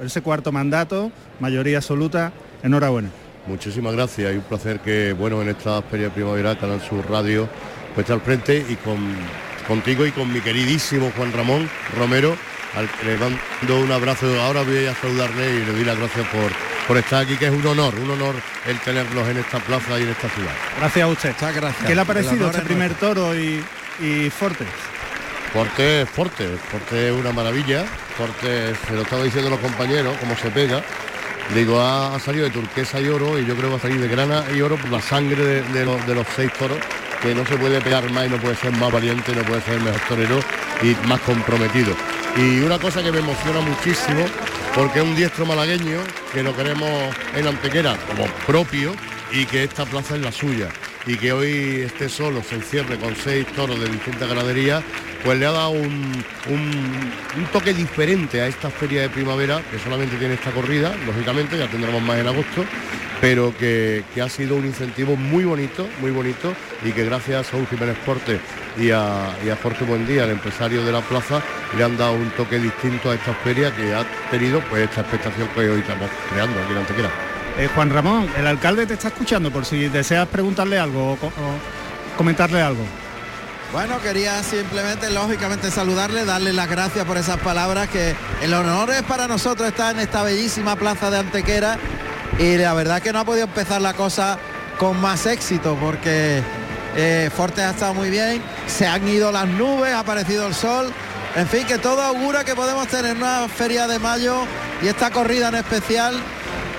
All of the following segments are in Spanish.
ese cuarto mandato, mayoría absoluta, enhorabuena. Muchísimas gracias y un placer que, bueno, en esta feria de primavera, Canal Sur Radio, pues está al frente y con, contigo y con mi queridísimo Juan Ramón Romero, al que le mando un abrazo. Ahora voy a saludarle y le doy las gracias por, por estar aquí, que es un honor, un honor el tenerlos en esta plaza y en esta ciudad. Gracias a usted. Muchas gracias. ¿Qué le ha parecido este es primer toro y, y Fortes? Forte es Forte, Forte es una maravilla, Forte, se lo estaba diciendo los compañeros, cómo se pega. Digo, ha, ha salido de turquesa y oro y yo creo que va a salir de grana y oro por la sangre de, de los, de los seis toros, que no se puede pegar más y no puede ser más valiente, no puede ser mejor torero y más comprometido. Y una cosa que me emociona muchísimo, porque es un diestro malagueño, que lo queremos en Antequera como propio y que esta plaza es la suya. Y que hoy esté solo, se encierre con seis toros de distintas ganaderías, pues le ha dado un, un- toque diferente a esta feria de primavera, que solamente tiene esta corrida, lógicamente, ya tendremos más en agosto, pero que, que ha sido un incentivo muy bonito, muy bonito, y que gracias a Saúl Jiménez Porte y a, y a Jorge Buendía, el empresario de la plaza, le han dado un toque distinto a esta feria que ha tenido pues esta expectación que hoy estamos creando aquí en Antequera. Eh, Juan Ramón, el alcalde te está escuchando por si deseas preguntarle algo o comentarle algo. Bueno, quería simplemente, lógicamente, saludarle, darle las gracias por esas palabras, que el honor es para nosotros estar en esta bellísima plaza de Antequera y la verdad que no ha podido empezar la cosa con más éxito porque eh, Forte ha estado muy bien, se han ido las nubes, ha aparecido el sol, en fin, que todo augura que podemos tener una feria de mayo y esta corrida en especial,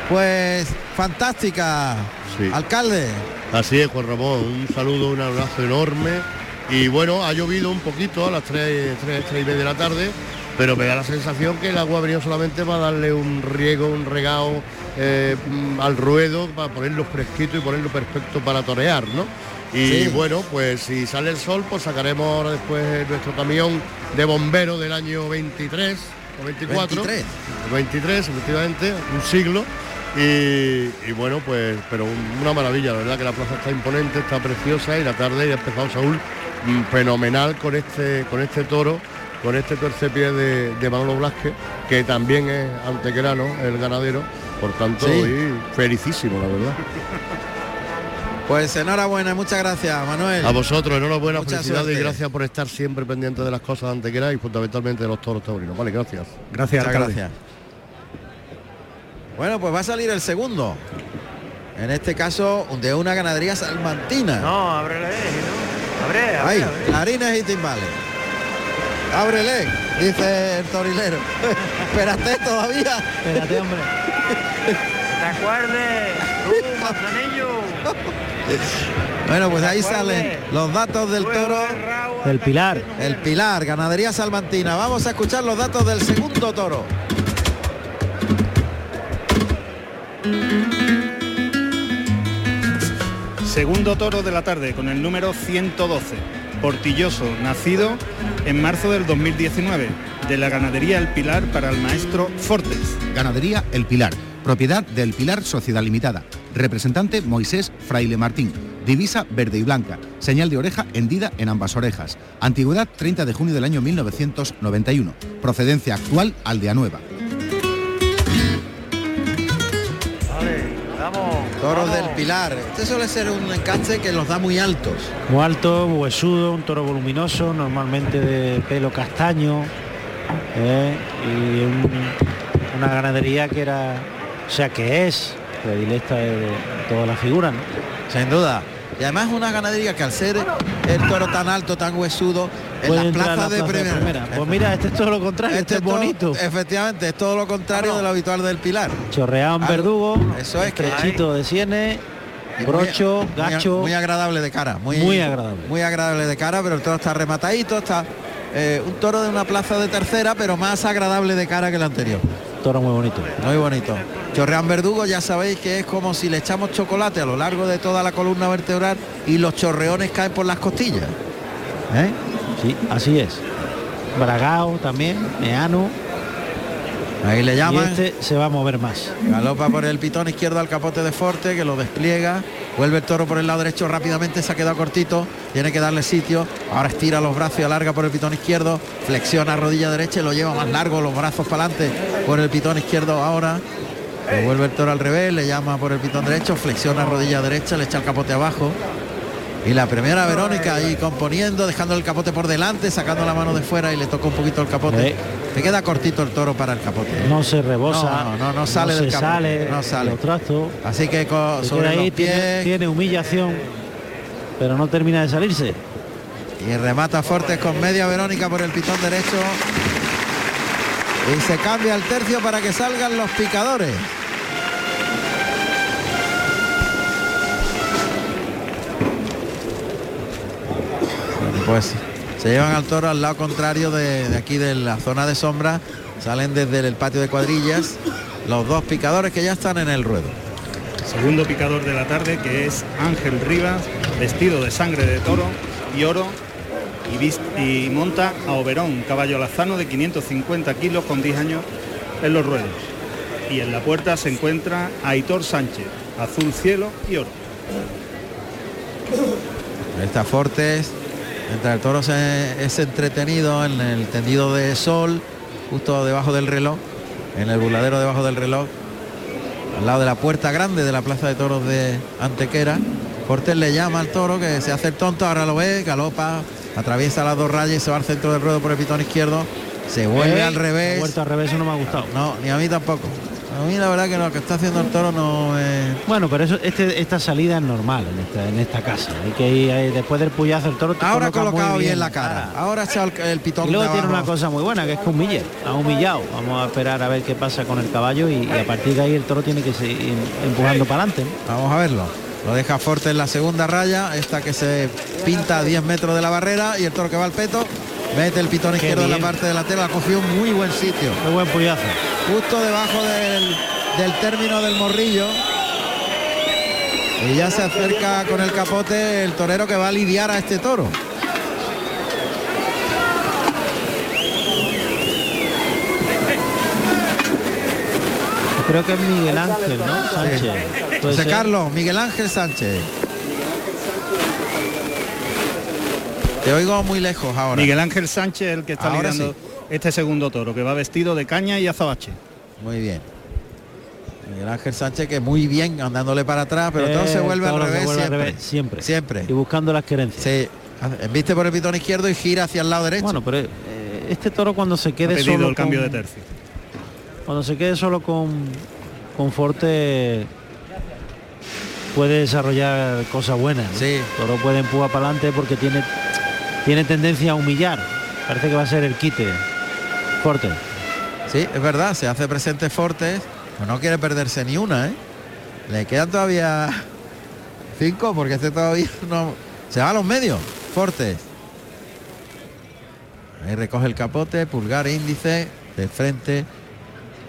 pues fantástica, Sí. alcalde. Así es, Juan Ramón, un saludo, un abrazo enorme. Y bueno, ha llovido un poquito a las 3, 3, y media de la tarde, pero me da la sensación que el agua ha venido solamente para darle un riego, un regao eh, mm, al ruedo, para ponerlo fresquito y ponerlo perfecto para torear, ¿no? Y Sí. bueno, pues si sale el sol, pues sacaremos ahora después nuestro camión de bomberos del año 23 o 24. 23. 23, efectivamente, un siglo. Y, y bueno, pues, pero un- una maravilla, la verdad que la plaza está imponente, está preciosa y la tarde ya ha empezado Saúl fenomenal con este, con este toro, con este tercepié de, de Manolo Blasque, que también es antequerano, el ganadero, por tanto, Sí. hoy felicísimo, la verdad. Pues enhorabuena, muchas gracias, Manuel. A vosotros, enhorabuena, Mucha felicidades y gracias por estar siempre pendientes de las cosas de Antequera y fundamentalmente de los toros taurinos. Vale, gracias. Gracias, Muchas gracias. Bueno, pues va a salir el segundo. En este caso, de una ganadería salmantina. No, ábrele, ¿no? Abre, abre, Ahí, abre. clarines y timbales. Ábrele, dice el torilero. Espérate todavía. Espérate, hombre. ¿Te acuerdes? Tú, manzanillo. Bueno, pues ahí salen los datos del toro. el Pilar. El Pilar, ganadería salmantina. Vamos a escuchar los datos del segundo toro. Segundo toro de la tarde con el número 112. Portilloso, nacido en marzo del 2019, de la ganadería El Pilar para el maestro Fortes. Ganadería El Pilar, propiedad del Pilar Sociedad Limitada. Representante Moisés Fraile Martín. Divisa verde y blanca. Señal de oreja hendida en ambas orejas. Antigüedad 30 de junio del año 1991. Procedencia actual Aldea Nueva. Vamos. Toros vamos. del Pilar. Este suele ser un encaste que los da muy altos. Muy alto, huesudo, un toro voluminoso, normalmente de pelo castaño. ¿eh? Y un- una ganadería que era, o sea que es, predilecta de, de toda la figura, ¿no? Sin duda. Y además una ganadería que al ser el toro tan alto, tan huesudo, en las plazas la de plaza primera. Pues mira, este es todo lo contrario, este, es todo- bonito. efectivamente, es todo lo contrario de lo habitual del Pilar. Chorreado en Algo- verdugo, Eso es que estrechito de sienes, muy- brocho, muy- gacho. Muy, agradable de cara. Muy, Muy agradable. Muy agradable de cara, pero el toro está rematadito, está eh, un toro de una plaza de tercera, pero más agradable de cara que el anterior. Toro muy bonito. Muy bonito. Chorreán verdugo, ya sabéis que es como si le echamos chocolate a lo largo de toda la columna vertebral y los chorreones caen por las costillas. ¿Eh? Sí, así es. Bragao también, meano. Ahí le Y llaman. este se va a mover más. Galopa por el pitón izquierdo al capote de Forte, que lo despliega. Vuelve el toro por el lado derecho rápidamente, se ha quedado cortito, tiene que darle sitio. Ahora estira los brazos y alarga por el pitón izquierdo, flexiona rodilla derecha y lo lleva más largo, los brazos para adelante por el pitón izquierdo ahora. Vuelve el toro al revés, le llama por el pitón derecho, flexiona rodilla derecha, le echa el capote abajo. Y la primera Verónica ahí componiendo, dejando el capote por delante, sacando la mano de fuera y le toca un poquito el capote. Eh. Le queda cortito el toro para el capote. ¿eh? No se rebosa, No, no, no sale se del capote, sale, no sale. trastos. Así que sobre ahí, los pies tiene, tiene humillación, pero no termina de salirse. y remata Fortes con media Verónica por el pitón derecho. Y se cambia el tercio para que salgan los picadores. Pues se llevan al toro al lado contrario de, de aquí de la zona de sombra. Salen desde el patio de cuadrillas los dos picadores que ya están en el ruedo. Segundo picador de la tarde que es Ángel Rivas, vestido de sangre de toro y oro y, monta a Oberón, caballo lazano de 550 kilos con 10 años en los ruedos. Y en la puerta se encuentra Aitor Sánchez, azul cielo y oro. Ahí está Fortes. Mientras el toro se, es entretenido en el tendido de sol, justo debajo del reloj, en el burladero debajo del reloj, al lado de la puerta grande de la plaza de toros de Antequera. Fortes le llama al toro que se hace el tonto, ahora lo ve, galopa, atraviesa las dos rayas y se va al centro del ruedo por el pitón izquierdo. Se vuelve Eh, al revés. vuelta al revés eso no me ha gustado. No, ni a mí tampoco. A mí la verdad que lo que está haciendo el toro no me... Bueno, pero eso, este, esta salida es normal en esta, en esta casa. Hay que ir ahí, después del puyazo el toro te Ahora ha coloca muy colocado bien la cara. Ahora echado el, el pitón Y luego de tiene una cosa muy buena, que es que humille. Ha humillado. Vamos a esperar a ver qué pasa con el caballo y, y a partir de ahí el toro tiene que seguir empujando para adelante. Vamos a verlo. Lo deja Forte en la segunda raya, esta que se pinta a 10 metros de la barrera y el toro que va al peto. Mete el pitón izquierdo en la parte delantera, la cogió en muy buen sitio. Qué buen puyazo. Justo debajo del, del término del morrillo. Y ya se acerca con el capote el torero que va a lidiar a este toro. Creo que es Miguel Ángel, ¿no? Sánchez. José. Carlos, Miguel Ángel Sánchez. Te oigo muy lejos ahora. Miguel Ángel Sánchez el que está Ahora liderando este segundo toro, que va vestido de caña y azabache. Muy bien. Miguel Ángel Sánchez que muy bien andándole para atrás, pero todo Eh, se vuelve al se vuelve al siempre. revés, siempre. Siempre. Y buscando las querencias. Se viste por el pitón izquierdo y gira hacia el lado derecho. Bueno, pero eh, este toro cuando se Ha quede pedido solo el cambio con- de tercio. Cuando se quede solo con, con Forte puede desarrollar cosas buenas. ¿no? Sí. Toro puede empujar para adelante porque tiene, tiene tendencia a humillar. Parece que va a ser el quite. Forte. Sí, es verdad, se hace presente Fortes, pues no quiere perderse ni una, ¿eh? Le quedan todavía cinco porque este todavía no. Se va a los medios, Fortes. Ahí recoge el capote, pulgar, índice, de frente.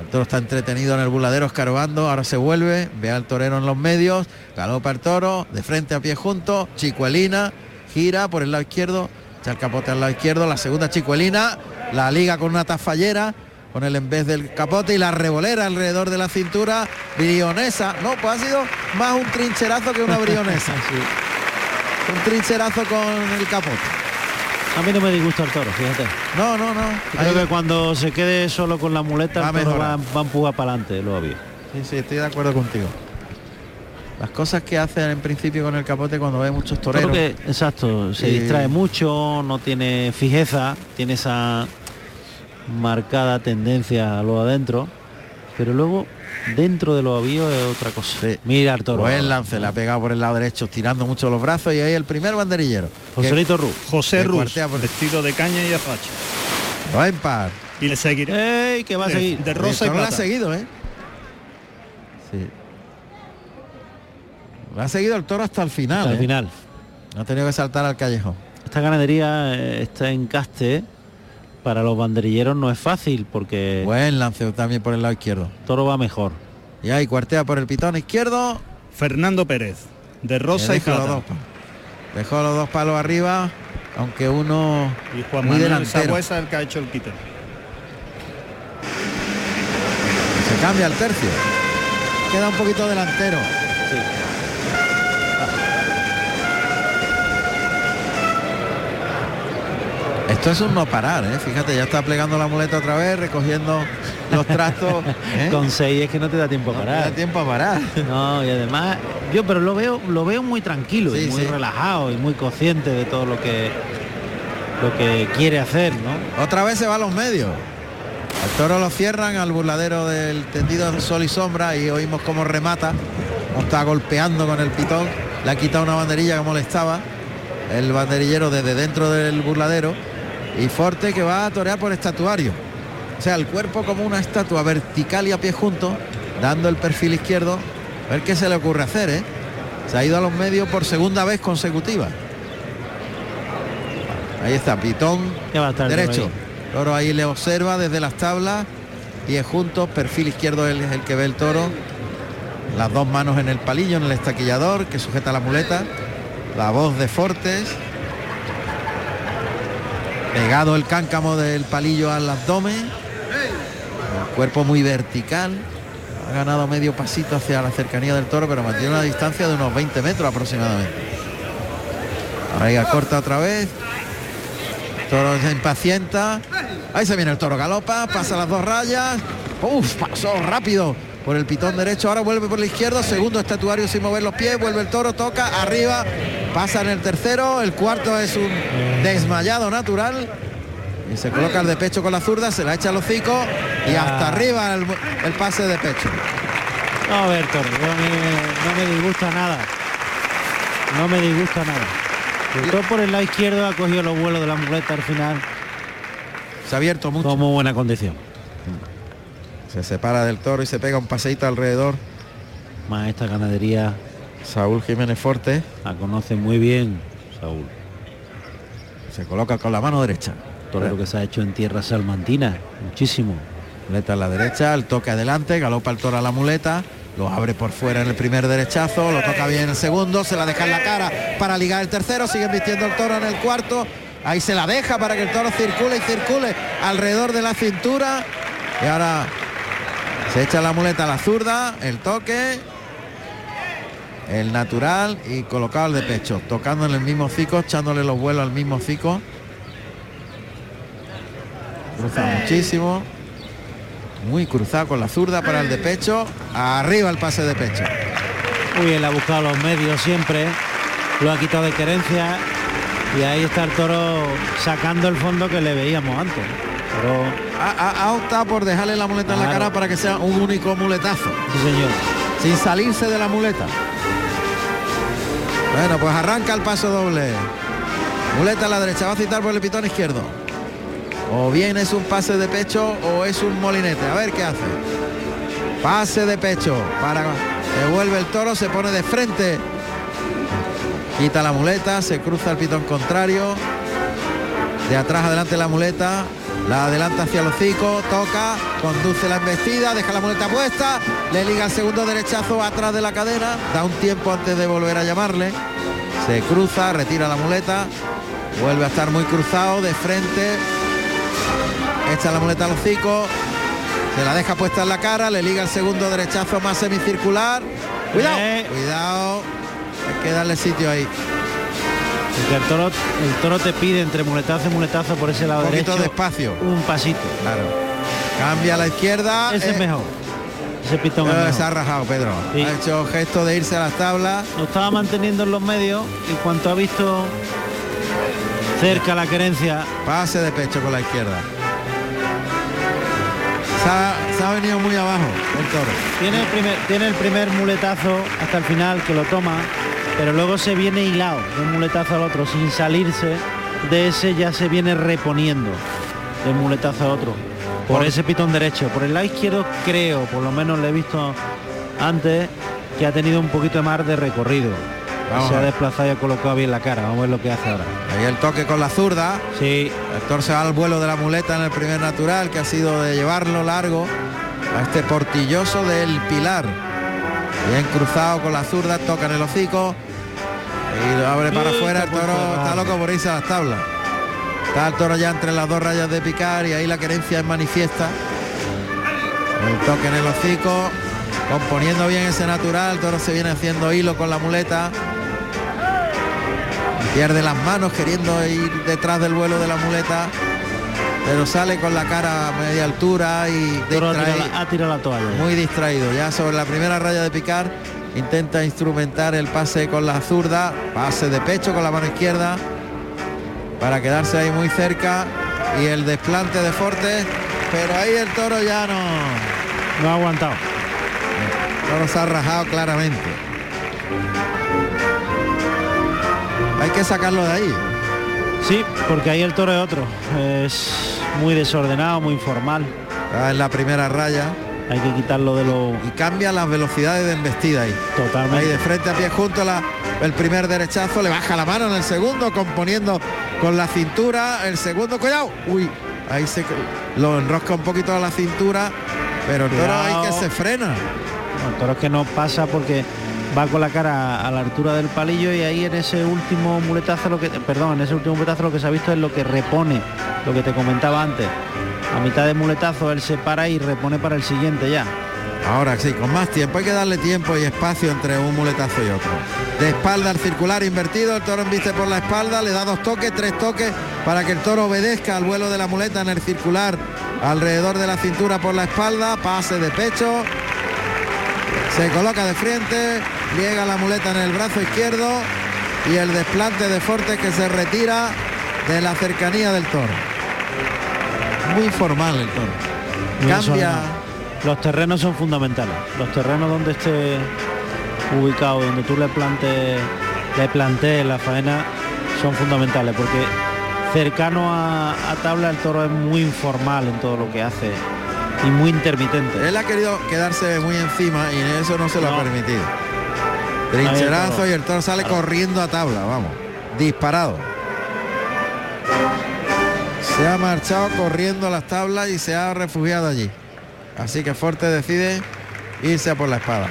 El toro está entretenido en el buladero escarbando, ahora se vuelve, ve al torero en los medios, galopa el toro, de frente a pie junto, chicuelina, gira por el lado izquierdo, echa el capote al lado izquierdo, la segunda chicuelina, la liga con una tafallera, con el en vez del capote y la revolera alrededor de la cintura, brionesa, no, pues ha sido más un trincherazo que una brionesa, un trincherazo con el capote. A mí no me disgusta el toro, fíjate. No, no, no. Creo ahí- que cuando se quede solo con la muleta Va el toro va, va a empujar para adelante, lo había. Sí, sí, estoy de acuerdo contigo. Las cosas que hacen en principio con el capote cuando ve muchos toreros. Creo que, exacto, se Y- distrae mucho, no tiene fijeza, tiene esa marcada tendencia a lo adentro, pero luego dentro de los avíos es otra cosa. Sí. Mira el toro. Buen lance, le ha pegado por el lado derecho, tirando mucho los brazos y ahí el primer banderillero. Joselito Ruz. José Ruz, por- vestido de caña y. Que va en par. Y le seguirá. ¡Ey! que va a De- seguir. de rosa El y lo ha plata. seguido, ¿eh? Sí. Lo ha seguido el toro hasta el final. Hasta el ¿eh? final. No ha tenido que saltar al callejón. Esta ganadería eh, está en caste. Para los banderilleros no es fácil porque Buen lance también por el lado izquierdo. toro va mejor. Y ahí cuartea por el pitón izquierdo. Fernando Pérez, de rosa y los dos. Dejó los dos palos arriba, aunque uno Y Juan muy Manuel delantero. Sagüesa el que ha hecho el quite. Se cambia el tercio. Queda un poquito delantero. Esto es un no parar, ¿eh? Fíjate, ya está plegando la muleta otra vez, recogiendo los trastos. ¿eh? Con seis es que no te da tiempo a No te parar. da tiempo a parar. No, y además, yo pero lo veo, lo veo muy tranquilo y muy sí. relajado y muy consciente de todo lo que lo que quiere hacer, ¿no? Otra vez se va a los medios. Al toro lo cierran al burladero del tendido sol y sombra y oímos cómo remata. Cómo está golpeando con el pitón. Le ha quitado una banderilla que molestaba. El banderillero desde dentro del burladero. Y Forte que va a torear por estatuario. O sea, el cuerpo como una estatua vertical y a pie junto, dando el perfil izquierdo. A ver qué se le ocurre hacer, ¿eh? Se ha ido a los medios por segunda vez consecutiva. Ahí está, pitón Ya va a estar el toro derecho. ahí. Toro ahí le observa desde las tablas, pies juntos, perfil izquierdo es el que ve el toro. Las dos manos en el palillo, en el estaquillador que sujeta la muleta. La voz de Fortes. Pegado el cáncamo del palillo al abdomen. Cuerpo muy vertical. Ha ganado medio pasito hacia la cercanía del toro, pero mantiene una distancia de unos 20 metros aproximadamente. Ahí corta otra vez. Toro se impacienta. Ahí se viene el toro galopa, pasa las dos rayas. Uf, pasó rápido por el pitón derecho. Ahora vuelve por la izquierda. Segundo estatuario sin mover los pies. Vuelve el toro, toca arriba. Pasa en el tercero. El cuarto es un desmayado natural. Y se coloca el de pecho con la zurda, se la echa al hocico y hasta arriba el, el pase de pecho. No, a ver, yo a mí no me disgusta nada. No me disgusta nada. El toro por el lado izquierdo ha cogido los vuelos de la muleta al final Se ha abierto mucho. como buena condición. Se separa del toro y se pega un paseíto alrededor. Más esta ganadería Saúl Jiménez Forte la conoce muy bien, Saúl. se coloca con la mano derecha. Torero que se ha hecho en tierra salmantina, muchísimo. Muleta a la derecha, el toque adelante, galopa el toro a la muleta, lo abre por fuera en el primer derechazo, lo toca bien en el segundo, se la deja en la cara para ligar el tercero, siguen vistiendo el toro en el cuarto, ahí se la deja para que el toro circule y circule alrededor de la cintura y ahora se echa la muleta a la zurda, el toque, el natural y colocado al de pecho, tocando en el mismo hocico, echándole los vuelos al mismo hocico. Cruza muchísimo. Muy cruzado con la zurda para el de pecho. Arriba el pase de pecho. Muy bien, ha buscado los medios siempre, lo ha quitado de querencia y ahí está el toro sacando el fondo que le veíamos antes. Pero, Ha, ha- ha optado por dejarle la muleta en la cara para que sea un único muletazo. sí señor. Sin salirse de la muleta. Bueno, pues arranca el paso doble. Muleta a la derecha. Va a citar por el pitón izquierdo. O bien es un pase de pecho o es un molinete. A ver qué hace. Pase de pecho para que vuelve el toro, se pone de frente. Quita la muleta, se cruza el pitón contrario. De atrás adelante la muleta. La adelanta hacia el hocico, toca, conduce la embestida, deja la muleta puesta, le liga el segundo derechazo atrás de la cadera, da un tiempo antes de volver a llamarle. Se cruza, retira la muleta, vuelve a estar muy cruzado, de frente, echa la muleta al hocico, se la deja puesta en la cara, le liga el segundo derechazo más semicircular. Cuidado, Eh. cuidado, hay que darle sitio ahí. Porque el toro, el toro te pide entre muletazo y muletazo por ese lado Un poquito derecho de espacio. un pasito. Claro. Cambia a la izquierda. Ese es eh, mejor. Ese pitón eh, mejor. se ha rajado Pedro. Sí. Ha hecho gesto de irse a las tablas. Lo estaba manteniendo en los medios y cuanto ha visto cerca la querencia, Pase de pecho con la izquierda. Se ha, se ha venido muy abajo el toro. tiene el primer, tiene el primer muletazo hasta el final que lo toma, pero luego se viene hilado de un muletazo al otro sin salirse de ese ya se viene reponiendo de un muletazo al otro. Por Por- ese pitón derecho, por el lado izquierdo creo, por lo menos le he visto antes que ha tenido un poquito más de recorrido. Vamos se a ha desplazado y ha colocado bien la cara. Vamos a ver lo que hace ahora. Ahí el toque con la zurda. Sí, El toro se va al vuelo de la muleta en el primer natural, que ha sido de llevarlo largo a este portilloso del Pilar. Bien cruzado con la zurda, toca en el hocico y lo abre para afuera. El toro está loco por irse a las tablas. Está el toro ya entre las dos rayas de picar y ahí la querencia es manifiesta. El toque en el hocico, componiendo bien ese natural. El toro se viene haciendo hilo con la muleta. Pierde las manos queriendo ir detrás del vuelo de la muleta. Pero sale con la cara a media altura y ha tirado la- ha tirado la toalla. muy distraído. Ya sobre la primera raya de picar intenta instrumentar el pase con la zurda, pase de pecho con la mano izquierda para quedarse ahí muy cerca y el desplante de Fortes, pero ahí el toro ya no, No ha aguantado. el toro se ha rajado claramente. Hay que sacarlo de ahí. Sí, porque ahí el toro es otro. Es muy desordenado, muy informal. Está en la primera raya Hay que quitarlo de lo y cambia las velocidades de embestida ahí. Ahí totalmente. de frente a pie junto la, el primer derechazo, le baja la mano en el segundo, componiendo con la cintura, el segundo, cuidado, uy, ahí se lo enrosca un poquito a la cintura, pero el toro Cuidado. ahí que se frena. No, el toro es que no pasa porque va con la cara a la altura del palillo y ahí en ese último muletazo lo que perdón, en ese último muletazo lo que se ha visto es lo que repone, lo que te comentaba antes. A mitad de muletazo él se para y repone para el siguiente ya. Ahora sí, con más tiempo, hay que darle tiempo y espacio entre un muletazo y otro. De espalda al circular invertido, el toro embiste por la espalda, le da dos toques, tres toques para que el toro obedezca al vuelo de la muleta en el circular alrededor de la cintura por la espalda, pase de pecho, se coloca de frente, llega la muleta en el brazo izquierdo y el desplante de Fortes que se retira de la cercanía del toro. Muy informal el toro. Muy Cambia. Los terrenos son fundamentales. Los terrenos donde esté ubicado, donde tú le plantes, le plantees la faena, son fundamentales porque cercano a, a tabla el toro es muy informal en todo lo que hace y muy intermitente. Él ha querido quedarse muy encima y eso no se lo No. ha permitido. Trincherazo y el toro sale corriendo a tabla, vamos. Disparado. Se ha marchado corriendo a las tablas y se ha refugiado allí. Así que Forte decide irse a por la espada.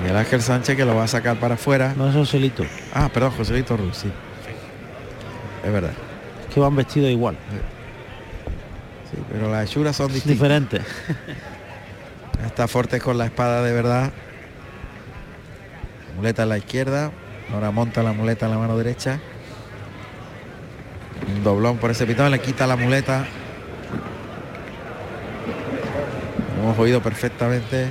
Miguel Ángel Sánchez que lo va a sacar para afuera. No es Joselito, Ah, perdón, Joselito Ruz, sí. Es verdad. es que van vestidos igual, Sí, pero las hechuras son distintas. diferentes. Está Fortes con la espada de verdad. Muleta en la izquierda. Ahora monta la muleta en la mano derecha. Un doblón por ese pitón. Le quita la muleta. Hemos oído perfectamente.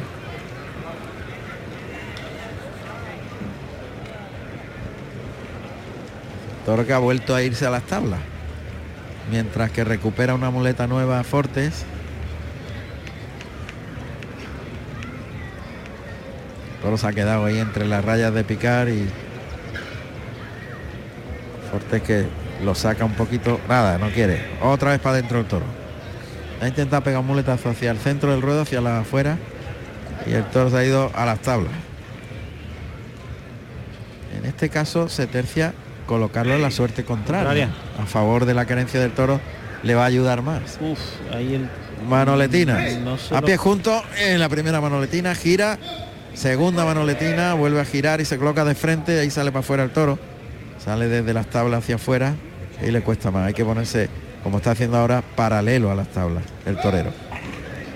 Toro que ha vuelto a irse a las tablas. Mientras que recupera una muleta nueva Fortes. Toro se ha quedado ahí entre las rayas de picar y Fortes que lo saca un poquito. Nada, no quiere. Otra vez para adentro el toro. Ha intentado pegar un muletazo hacia el centro del ruedo, hacia la afuera. Y el toro se ha ido a las tablas. En este caso se tercia colocarlo en la suerte contraria. A favor de la carencia del toro le va a ayudar más. Uf, ahí el Manoletina. No a lo- pie junto en la primera manoletina, gira, segunda manoletina, vuelve a girar y se coloca de frente, ahí sale para afuera el toro. Sale desde las tablas hacia afuera y le cuesta más. Hay que ponerse, como está haciendo ahora, paralelo a las tablas, el torero.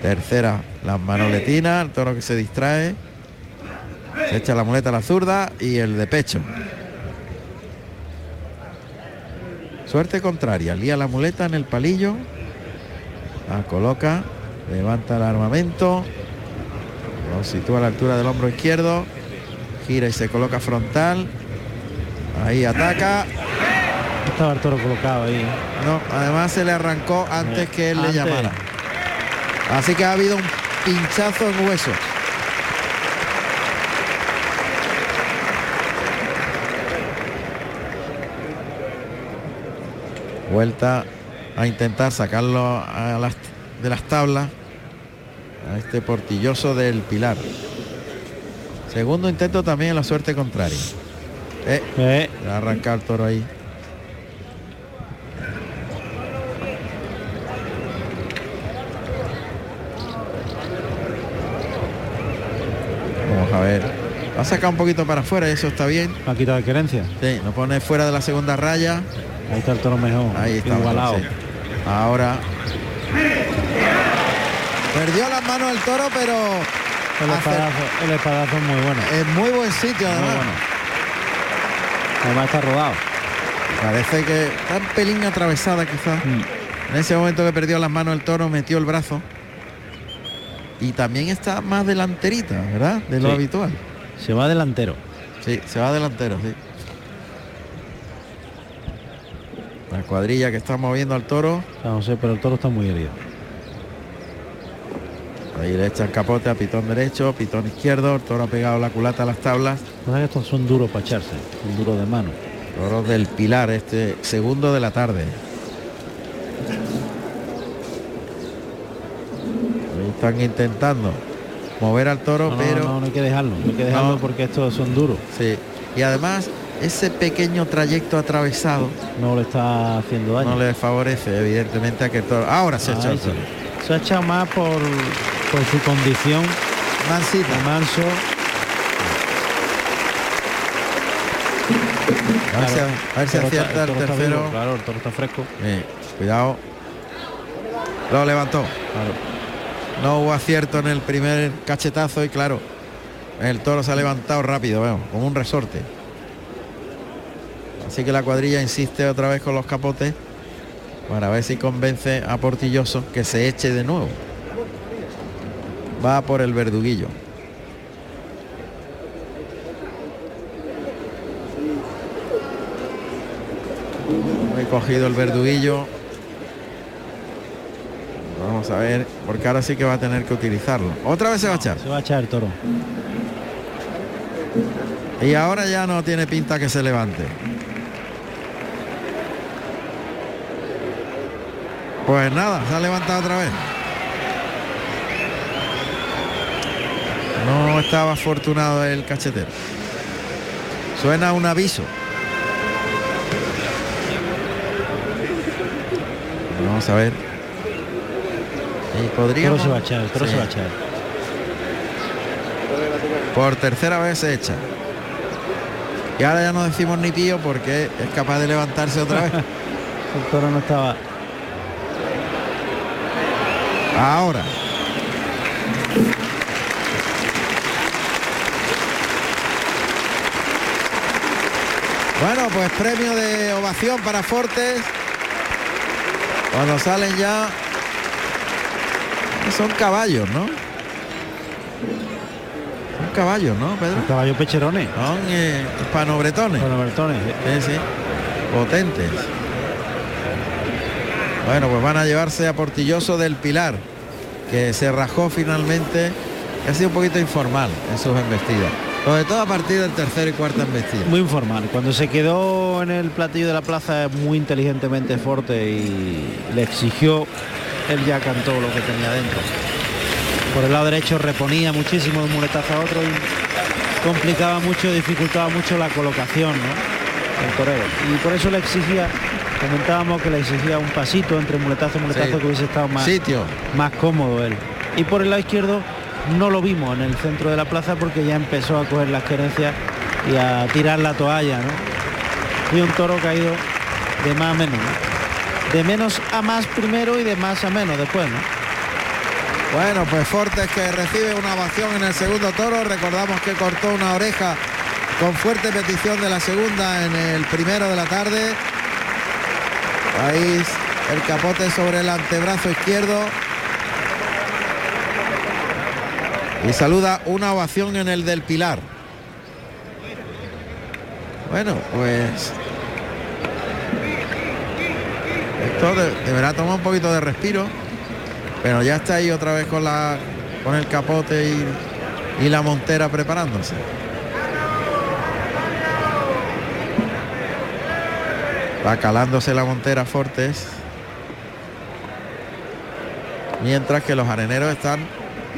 Tercera, las manoletinas, el toro que se distrae. Se echa la muleta a la zurda y el de pecho. Suerte contraria, lía la muleta en el palillo. La coloca, levanta el armamento, lo sitúa a la altura del hombro izquierdo, gira y se coloca frontal. Ahí ataca. estaba el toro colocado ahí. No, además se le arrancó antes que él le llamara. Así que ha habido un pinchazo en hueso. Vuelta a intentar sacarlo a las- de las tablas a este portilloso del Pilar. Segundo intento también en la suerte contraria. Eh, Eh, le va a arrancar el toro ahí. Vamos a ver. Va a sacar un poquito para afuera, eso está bien. ha quitado querencia. Sí, lo pone fuera de la segunda raya. Ahí está el toro mejor. Ahí está. Igualado. sí. Ahora. Perdió las manos el toro, pero El espadazo, el espadazo es muy bueno. en muy buen sitio Muy además. bueno. Además está rodado. Parece que está un pelín atravesada quizás. Mm. En ese momento que perdió las manos el toro, metió el brazo. Y también está más delanterita, ¿verdad? De lo Sí. habitual. Se va delantero. Sí, se va delantero, sí. La cuadrilla que está moviendo al toro. San José, pero el toro está muy herido. Ahí le echan capote a pitón derecho, pitón izquierdo. El toro ha pegado la culata a las tablas. Estos son duros para echarse, son duros de mano. Toro del Pilar, este segundo de la tarde. Ahí están intentando mover al toro, No, pero no, no hay que dejarlo, no hay que dejarlo No. porque estos son duros. sí. Y además ese pequeño trayecto atravesado No le está haciendo daño. no le favorece evidentemente a que el toro. Ahora se ha echado sí. Se ha echado más por, por su condición Mansita. manso. A ver Claro, a ver si acierta el tercero. vivo, claro, el toro está fresco. Cuidado. Lo levantó. Claro. No hubo acierto en el primer cachetazo y claro, el toro se ha levantado rápido, vemos, como un resorte. Así que la cuadrilla insiste otra vez con los capotes para ver si convence a Portilloso que se eche de nuevo. Va por el verduguillo. He cogido el verduguillo. Vamos a ver, porque ahora sí que va a tener que utilizarlo. Otra vez se va a echar. Se va a echar el toro. Y ahora ya no tiene pinta que se levante. Pues nada, se ha levantado otra vez. No estaba afortunado el cachetero. Suena un aviso. Vamos a ver. Y El podría. toro se va a echar, se va a echar. Por tercera vez se echa. Y ahora ya no decimos ni pío porque es capaz de levantarse otra vez. El toro no estaba. Ahora. Bueno, pues premio de ovación para Fortes. Cuando salen ya. Son caballos, ¿no? Son caballos, ¿no, Pedro? Caballo pecherones. Son eh, hispanobretones. Bueno, Bertones. Sí, sí. Potentes. Bueno, pues van a llevarse a Portilloso del Pilar, que se rajó finalmente. que Ha sido un poquito informal en sus embestidas. Sobre todo a partir del tercero y cuarta embestida. Muy informal. Cuando se quedó en el platillo de la plaza muy inteligentemente fuerte y le exigió, él ya cantó lo que tenía dentro. Por el lado derecho reponía muchísimo de un muletazo a otro y complicaba mucho, dificultaba mucho la colocación, ¿no? El torero. Y por eso le exigía, comentábamos que le exigía un pasito entre muletazo y muletazo Sí. que hubiese estado más, Sitio. más cómodo él. Y por el lado izquierdo no lo vimos en el centro de la plaza porque ya empezó a coger las querencias y a tirar la toalla, ¿no? Y un toro caído de más a menos, ¿no? De menos a más primero y de más a menos después, ¿no? Bueno, pues Fortes que recibe una ovación en el segundo toro. Recordamos que cortó una oreja con fuerte petición de la segunda en el primero de la tarde. Ahí el capote sobre el antebrazo izquierdo. Y saluda una ovación en el del Pilar. Bueno, pues esto de- deberá tomar un poquito de respiro. Pero ya está ahí otra vez con la con el capote y, y la montera preparándose. Va calándose la montera Fortes. Mientras que los areneros están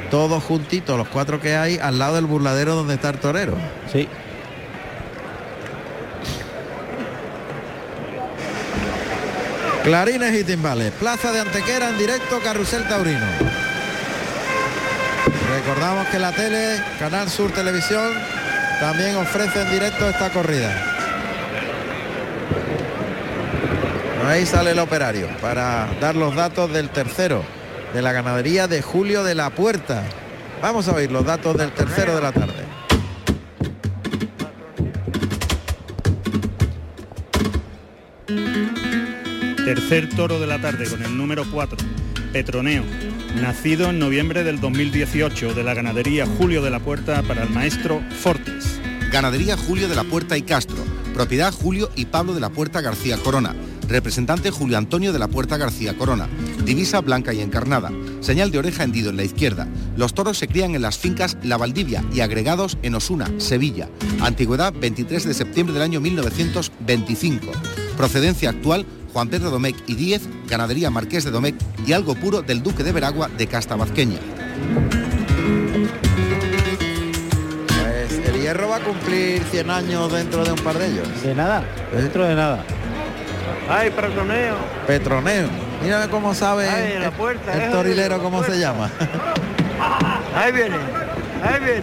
todos juntitos, los cuatro que hay, al lado del burladero donde está el torero. Sí. Clarines y timbales. Plaza de Antequera en directo, Carrusel Taurino. Recordamos que la tele, Canal Sur Televisión, también ofrece en directo esta corrida. Ahí sale el operario para dar los datos del tercero de la ganadería de Julio de la Puerta, Vamos a oír los datos del tercero de la tarde. Tercer toro de la tarde con el número 4, Petroneo, nacido en noviembre del 2018 de la ganadería Julio de la Puerta para el maestro Fortes. Ganadería Julio de la Puerta y Castro. Propiedad Julio y Pablo de la Puerta García Corona. Representante Julio Antonio de la Puerta García Corona. Divisa blanca y encarnada. Señal de oreja hendido en la izquierda. Los toros se crían en las fincas La Valdivia y agregados en Osuna, Sevilla. Antigüedad 23 de septiembre del año 1925. Procedencia actual Juan Pedro Domecq y Díez, Ganadería Marqués de Domecq y algo puro del Duque de Veragua de Castabazqueña. Pues el hierro va a cumplir 100 años dentro de un par de ellos. De nada, dentro de nada. Ay, Petroneo. Petroneo. Mira cómo sabe Ay, en la el- puerta, el torilero cómo se llama. Ahí viene. Ahí viene.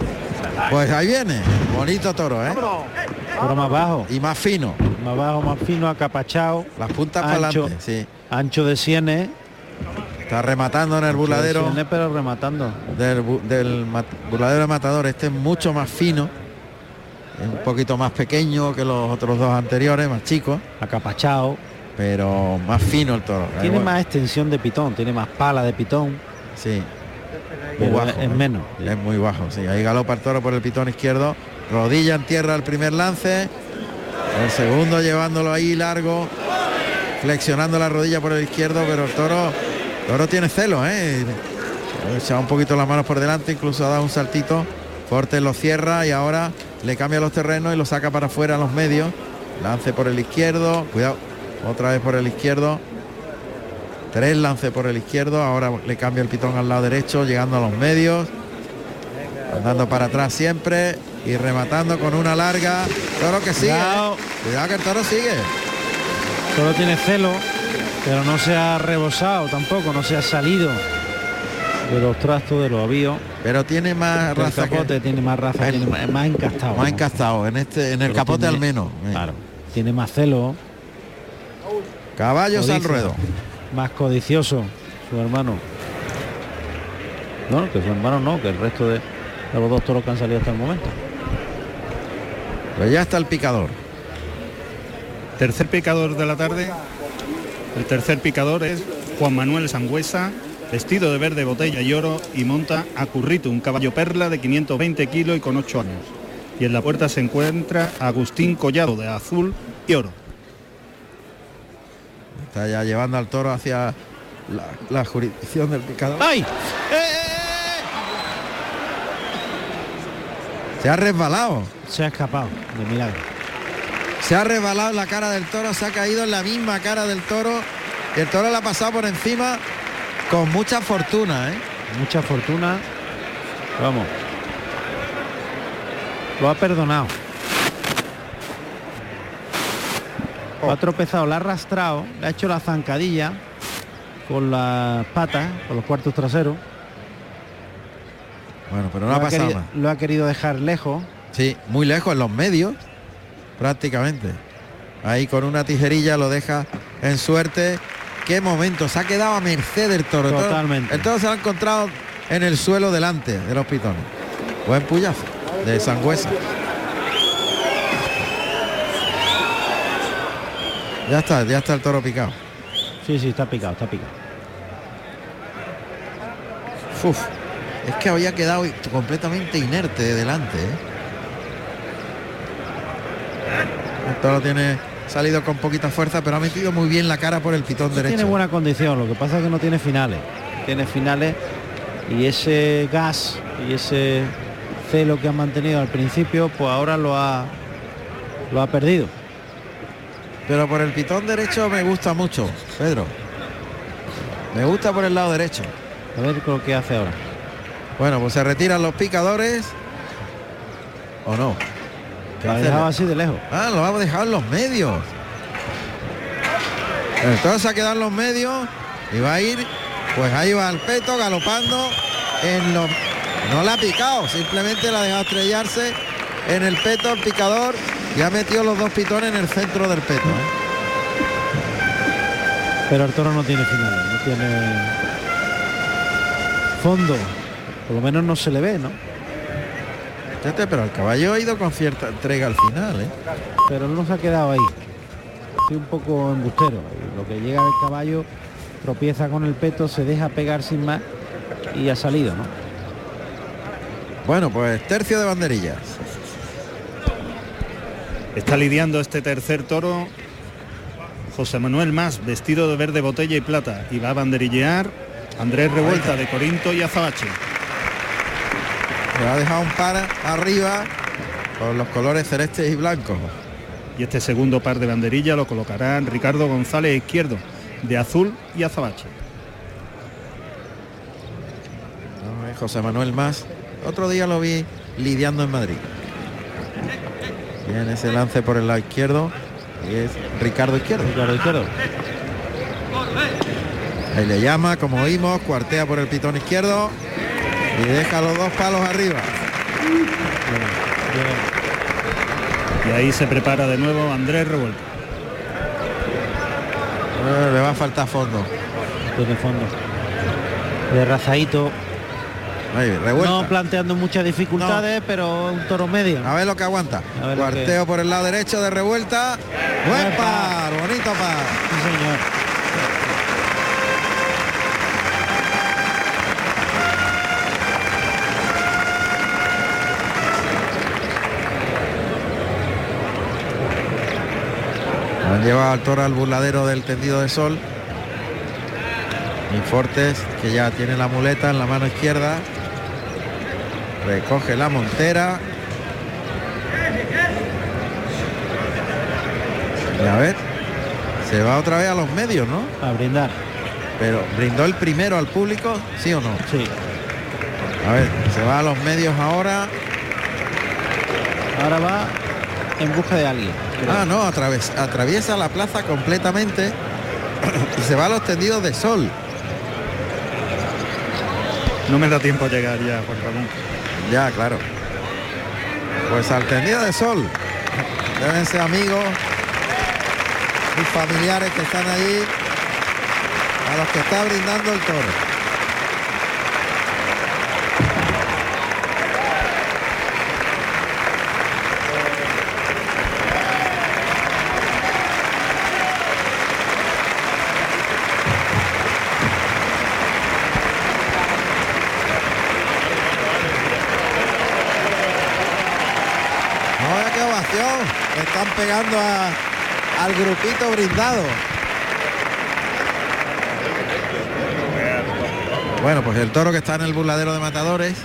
Pues ahí viene. Bonito toro, ¿eh? Pero más bajo, Y más fino. más bajo, más fino, acapachado, Las puntas para Ancho. adelante. Sí. ancho de sienes. Está rematando en el ancho de buladero sienes, pero rematando. del, bu- del mat- buladero de matador. Este es mucho más fino. Es un poquito más pequeño que los otros dos anteriores, más chicos, Acapachado. Pero más fino el toro. Tiene Igual- más extensión de pitón, tiene más pala de pitón. Sí. Muy bajo. es menos. Es muy bajo, sí. Ahí galopa el toro por el pitón izquierdo. Rodilla en tierra el primer lance. El segundo llevándolo ahí largo. Flexionando la rodilla por el izquierdo, pero el toro, toro tiene celo, ¿eh? Ha echado un poquito las manos por delante, incluso ha dado un saltito. Forte lo cierra y ahora le cambia los terrenos y lo saca para afuera a los medios. Lance por el izquierdo. Cuidado. Otra vez por el izquierdo. Tres lance por el izquierdo. Ahora le cambia el pitón al lado derecho, llegando a los medios. Andando para atrás siempre y rematando con una larga. Toro que sigue. ¿eh? Cuidado. Cuidado que el toro sigue. Solo tiene celo, pero no se ha rebosado tampoco, no se ha salido de los trastos de los avíos. Pero tiene más El raza capote que tiene más raza, El- tiene más, más encastado. más encastado. En este, en el Pero capote tiene- al menos. Eh. Claro, tiene más celo, Caballos al ruedo. más codicioso su hermano. No, que su hermano no, que el resto de, de los dos toros que han salido hasta el momento. Pues ya está el picador. Tercer picador de la tarde. El tercer picador es Juan Manuel Sangüesa, vestido de verde botella y oro y monta a Currito, un caballo perla de 520 kilos y con 8 años. Y en la puerta se encuentra Agustín Collado de azul y oro. Está ya llevando al toro hacia la, la jurisdicción del picador. ¡Ay! Se ha resbalado. Se ha escapado de milagro. Se ha resbalado la cara del toro, se ha caído en la misma cara del toro. Y el toro le ha pasado por encima con mucha fortuna, ¿eh? Mucha fortuna. Vamos. Lo ha perdonado. Lo ha tropezado, la ha arrastrado, le ha hecho la zancadilla con las patas, con los cuartos traseros. Bueno, pero no lo, ha pasado querido, nada. lo ha querido dejar lejos. Sí, muy lejos en los medios, prácticamente. Ahí con una tijerilla lo deja en suerte. Qué momento, se ha quedado a merced del toro. Totalmente. Toro se lo ha encontrado en el suelo delante de los pitones. Buen puyazo de Sangüesa. Ya está, ya está el toro picado. Sí, sí, está picado, está picado. Uf, es que había quedado completamente inerte de delante. ¿eh? El toro tiene salido con poquita fuerza, pero ha metido muy bien la cara por el pitón derecho. Tiene buena condición, lo que pasa es que no tiene finales. Tiene finales y ese gas y ese celo que ha mantenido al principio, pues ahora lo ha lo ha perdido. Pero por el pitón derecho me gusta mucho, Pedro. Me gusta por el lado derecho. A ver con lo que hace ahora. Bueno, pues se retiran los picadores. ¿O no? ¿Qué Lo ha dejado así de lejos. Ah, lo ha dejado en los medios. Entonces ha quedado en los medios y va a ir, pues ahí va al peto galopando en los. No la ha picado, simplemente la ha dejado estrellarse en el peto el picador y ha metido los dos pitones en el centro del peto. ¿eh? Pero el toro no tiene finales, no tiene fondo Por lo menos no se le ve, ¿no? Pero el caballo ha ido con cierta entrega al final, ¿eh? Pero no se ha quedado ahí. Estoy un poco embustero. Lo que llega el caballo tropieza con el peto, se deja pegar sin más y ha salido, ¿no? Bueno, pues tercio de banderillas. Está lidiando este tercer toro José Manuel Más, vestido de verde botella y plata, y va a banderillear Andrés Revuelta de Corinto y Azabache. Le ha dejado un par arriba con los colores celestes y blancos. Y este segundo par de banderilla lo colocarán Ricardo González izquierdo, de azul y azabache. No, José Manuel Más. Otro día lo vi lidiando en Madrid. Bien ese lance por el lado izquierdo. Y es Ricardo Izquierdo. Ricardo Izquierdo. Ahí le llama, como oímos, cuartea por el pitón izquierdo y deja los dos palos arriba. Y ahí se prepara de nuevo Andrés Revuelta. Eh, le va a faltar fondo. Tiene fondo. De razadito. Ahí. No planteando muchas dificultades, pero un toro medio. A ver lo que aguanta. Cuarteo por el lado derecho de revuelta. Buen par, bonito par. Sí, señor. Han llevado al toro al burladero del tendido de sol. Fortes que ya tiene la muleta en la mano izquierda. Recoge la montera. Y a ver, se va otra vez a los medios, ¿no? A brindar. Pero brindó el primero al público, ¿sí o no? Sí. A ver, se va a los medios ahora. Ahora va en busca de alguien. creo. Ah, no, atraves- atraviesa la plaza completamente y se va a los tendidos de sol. No me da tiempo a llegar ya, Juan Ramón. Ya, claro. Pues al tendido de sol. Deben amigos y familiares que están allí a los que está brindando el toro. Ahora qué ovación. A- al grupito brindado. Bueno, pues el toro que está en el burladero de matadores.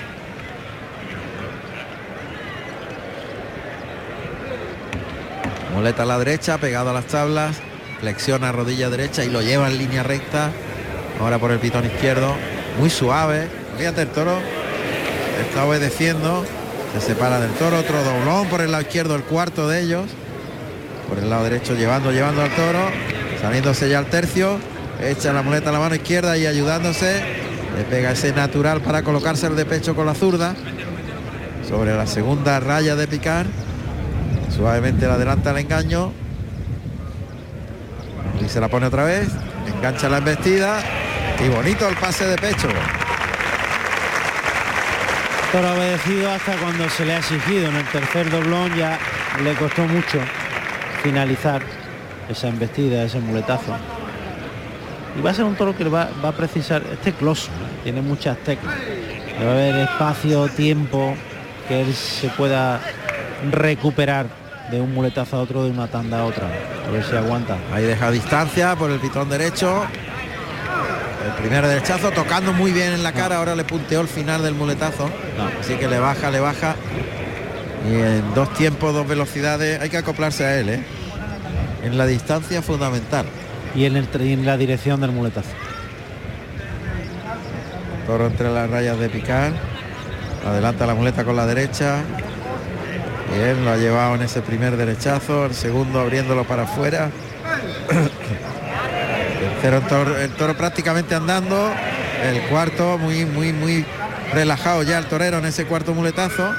Muleta a la derecha, pegado a las tablas. Flexiona rodilla derecha y lo lleva en línea recta. Ahora por el pitón izquierdo. Muy suave. Fíjate el toro. Está obedeciendo. Se separa del toro. Otro doblón por el lado izquierdo, el cuarto de ellos. Por el lado derecho llevando, llevando al toro. Saliéndose ya al tercio. Echa la muleta a la mano izquierda y ayudándose. Le pega ese natural para colocarse el de pecho con la zurda. Sobre la segunda raya de picar. Suavemente le adelanta el engaño. Y se la pone otra vez. Engancha la embestida. Y bonito el pase de pecho. Toro obedecido hasta cuando se le ha exigido. En el tercer doblón ya le costó mucho finalizar esa embestida, ese muletazo. Y va a ser un toro que va, va a precisar, este close, tiene muchas teclas. Va a haber espacio, tiempo, que él se pueda recuperar de un muletazo a otro, de una tanda a otra. A ver si aguanta. Ahí deja distancia por el pitón derecho. El primer derechazo tocando muy bien en la cara. Ahora le punteó el final del muletazo. No. Así que le baja, le baja. Y en dos tiempos, dos velocidades, hay que acoplarse a él, ¿eh? En la distancia fundamental. Y en, el, y en la dirección del muletazo. Toro entre las rayas de picar. Adelanta la muleta con la derecha. Bien, lo ha llevado en ese primer derechazo. El segundo abriéndolo para afuera. Tercero el toro, el toro prácticamente andando. El cuarto muy, muy, muy relajado ya el torero en ese cuarto muletazo.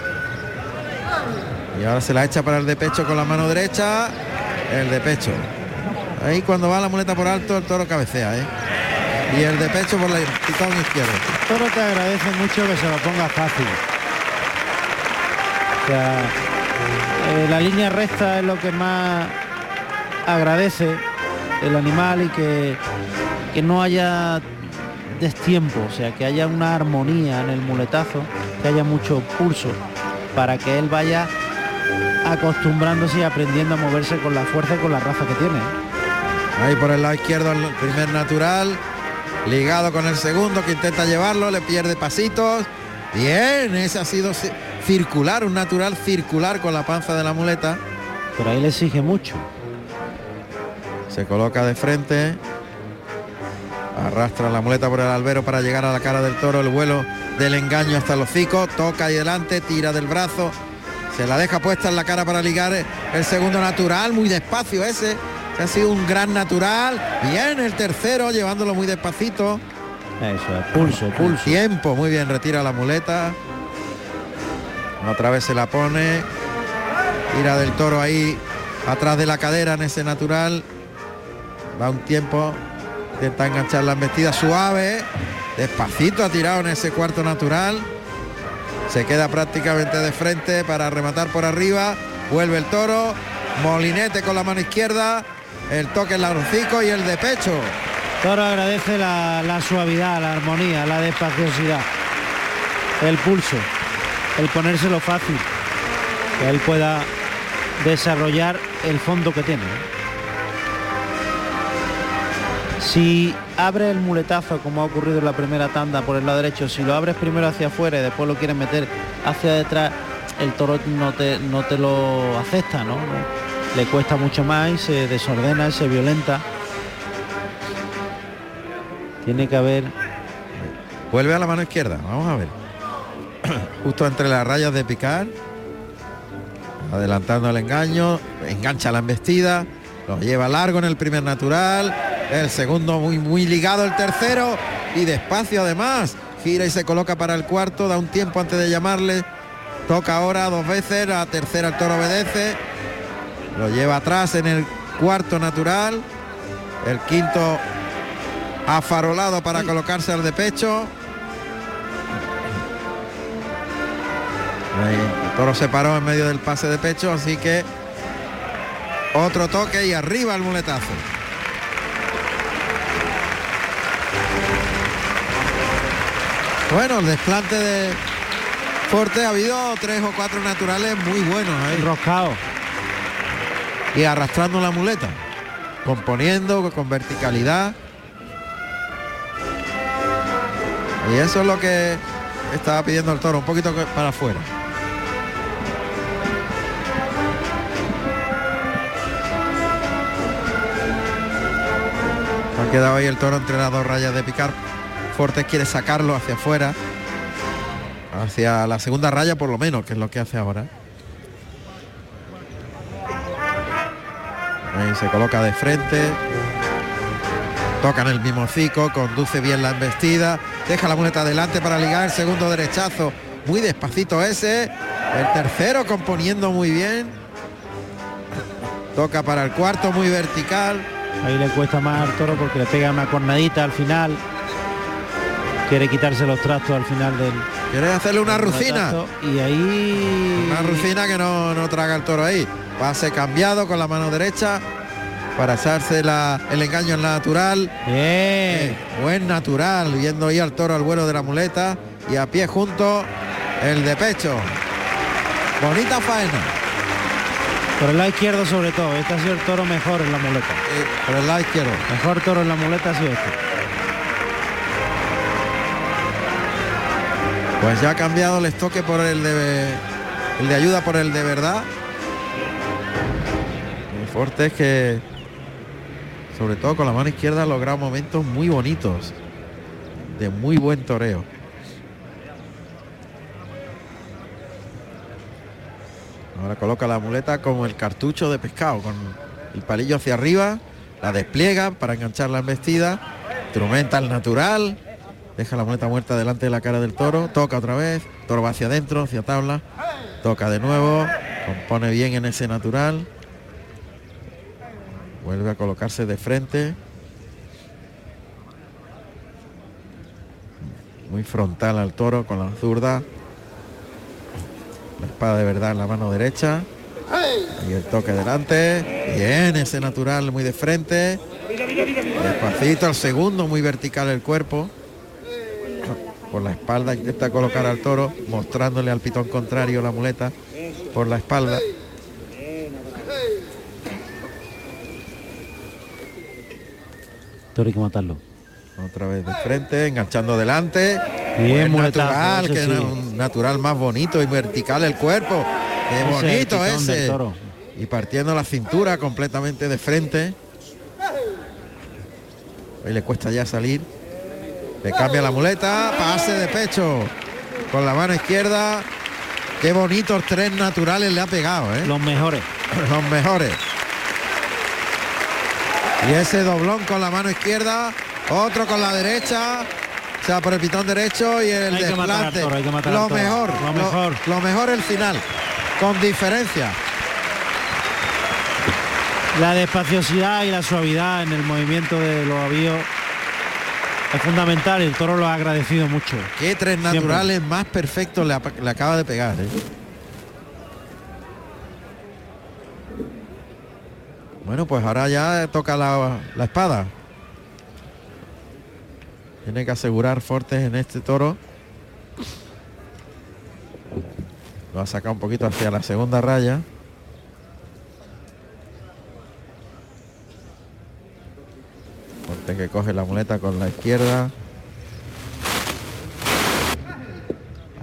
Y ahora se la echa para el de pecho con la mano derecha. El de pecho. Ahí cuando va la muleta por alto el toro cabecea, ¿eh? Y el de pecho por la picón izquierdo. Toro te agradece mucho que se lo ponga fácil. O sea, eh, la línea recta es lo que más agradece el animal y que, que no haya destiempo, o sea, que haya una armonía en el muletazo, que haya mucho pulso, para que él vaya acostumbrándose y aprendiendo a moverse con la fuerza y con la raza que tiene. Ahí por el lado izquierdo el primer natural, ligado con el segundo que intenta llevarlo, le pierde pasitos. Bien, ese ha sido ci- circular, un natural circular con la panza de la muleta. Pero ahí le exige mucho. Se coloca de frente. Arrastra la muleta por el albero para llegar a la cara del toro. El vuelo del engaño hasta el hocico. Toca ahí delante, tira del brazo. Se la deja puesta en la cara para ligar el segundo natural. Muy despacio ese. ha sido un gran natural. Bien el tercero, llevándolo muy despacito. Eso es, pulso, pulso. Tiempo, muy bien, retira la muleta. Otra vez se la pone. Tira del toro ahí atrás de la cadera en ese natural. Va un tiempo. Intenta enganchar la embestida suave. Despacito ha tirado en ese cuarto natural. Se queda prácticamente de frente para rematar por arriba. Vuelve el toro. Molinete con la mano izquierda. El toque en la y el de pecho. Toro agradece la, la suavidad, la armonía, la despaciosidad, el pulso, el ponérselo fácil, que él pueda desarrollar el fondo que tiene. Si abre el muletazo, como ha ocurrido en la primera tanda por el lado derecho, si lo abres primero hacia afuera y después lo quieres meter hacia detrás, el toro no te, no te lo acepta, ¿no? Le cuesta mucho más y se desordena, se violenta. Tiene que haber Vuelve a la mano izquierda, vamos a ver. Justo entre las rayas de picar. Adelantando el engaño, engancha la embestida, lo lleva largo en el primer natural, el segundo muy muy ligado, el tercero y despacio además. Gira y se coloca para el cuarto, da un tiempo antes de llamarle. Toca ahora dos veces, la tercera el toro obedece. Lo lleva atrás en el cuarto natural. El quinto afarolado para colocarse al de pecho. Ahí, el toro se paró en medio del pase de pecho, así que otro toque y arriba el muletazo. Bueno, el desplante de Forte ha habido tres o cuatro naturales muy buenos ahí. enroscado. Y arrastrando la muleta. Componiendo con verticalidad. Y eso es lo que estaba pidiendo el toro, un poquito para afuera. Ha quedado ahí el toro entre las dos rayas de picar. Fortes quiere sacarlo hacia afuera. Hacia la segunda raya por lo menos, que es lo que hace ahora. Ahí se coloca de frente. Toca en el mismo hocico, conduce bien la embestida. Deja la muleta adelante para ligar segundo derechazo. Muy despacito ese. El tercero componiendo muy bien. Toca para el cuarto, muy vertical. Ahí le cuesta más al toro porque le pega una cornadita al final. Quiere quitarse los trastos al final del. Quiere hacerle una rucina. Y ahí. Una rucina que no, no traga el toro ahí. Pase cambiado con la mano derecha para echarse la- el engaño en la natural. Bien. Eh, buen natural, viendo ahí al toro al vuelo de la muleta y a pie junto el de pecho. Bonita faena. Por el lado izquierdo sobre todo. Este ha sido el toro mejor en la muleta. eh, por el lado izquierdo. Mejor toro en la muleta ha sido este. Pues ya ha cambiado el estoque por el de el de ayuda por el de verdad. El fuerte es que sobre todo con la mano izquierda ha logrado momentos muy bonitos. De muy buen toreo. Ahora coloca la muleta como el cartucho de pescado, con el palillo hacia arriba, la despliega para enganchar la embestida, instrumenta el natural, deja la muleta muerta delante de la cara del toro, toca otra vez, toro va hacia adentro, hacia tabla, toca de nuevo, compone bien en ese natural, vuelve a colocarse de frente. muy frontal al toro con la zurda. La espada de verdad en la mano derecha. Y el toque delante. Bien, ese natural muy de frente. Despacito al segundo, muy vertical el cuerpo. Por la espalda intenta colocar al toro, mostrándole al pitón contrario la muleta por la espalda. Toro hay que matarlo. Otra vez de frente, enganchando delante. Bien, muletazo, natural, que sí. es un natural más bonito y vertical el cuerpo. Qué es bonito ese. toro. Y partiendo la cintura completamente de frente. Ahí le cuesta ya salir. Le cambia la muleta, pase de pecho con la mano izquierda. Qué bonitos tres naturales le ha pegado, ¿eh? Los mejores. los mejores. Y ese doblón con la mano izquierda, otro con la derecha, o sea, por el pitón derecho y el Hay desplante. toro, hay lo mejor, Lo mejor. lo mejor el final, con diferencia. La despaciosidad y la suavidad en el movimiento de los avíos es fundamental el toro lo ha agradecido mucho. Qué tres Siempre. naturales más perfectos le, acaba de pegar. ¿eh? Bueno, pues ahora ya toca la, la espada. Tiene que asegurar Fortes en este toro. Lo ha sacado un poquito hacia la segunda raya. Fortes que coge la muleta con la izquierda.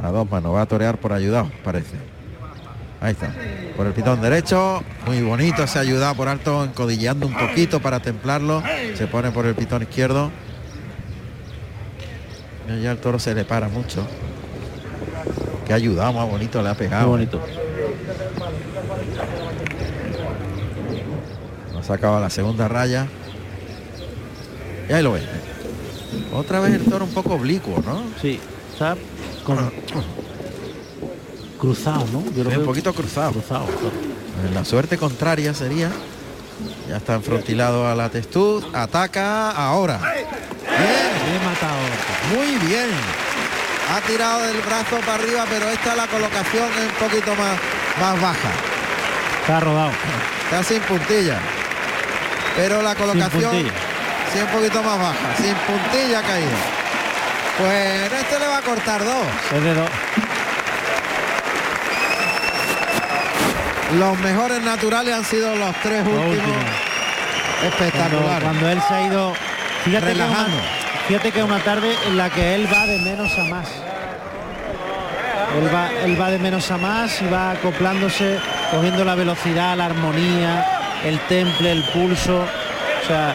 A dos manos, va a torear por ayudado, parece. Ahí está. Por el pitón derecho, muy bonito ese ayudado por alto, encodilleando un poquito para templarlo. Se pone por el pitón izquierdo. Ya el toro se le para mucho. Qué ayudado más bonito le ha pegado. Muy bonito. Ha sacado a la segunda raya. Y ahí lo ve. Otra vez el toro un poco oblicuo, ¿no? Sí, o sea, con- cruzado, ¿no? Yo lo Sí, un poquito cruzado. cruzado. En la suerte contraria sería. Ya está enfrontilado a la testud. Ataca ahora. Bien, Bien matado. muy bien. Ha tirado del brazo para arriba, pero esta la colocación es un poquito más, más baja. Está rodado. Está sin puntilla. Pero la colocación. Sí un poquito más baja. Sin puntilla ha caído. Pues este le va a cortar dos. De dos. Los mejores naturales han sido los tres últimos. Espectacular. cuando él se ha ido. Fíjate que, es una, Relajando. fíjate que es una tarde en la que él va de menos a más. Él va, él va de menos a más y va acoplándose, cogiendo la velocidad, la armonía, el temple, el pulso. O sea,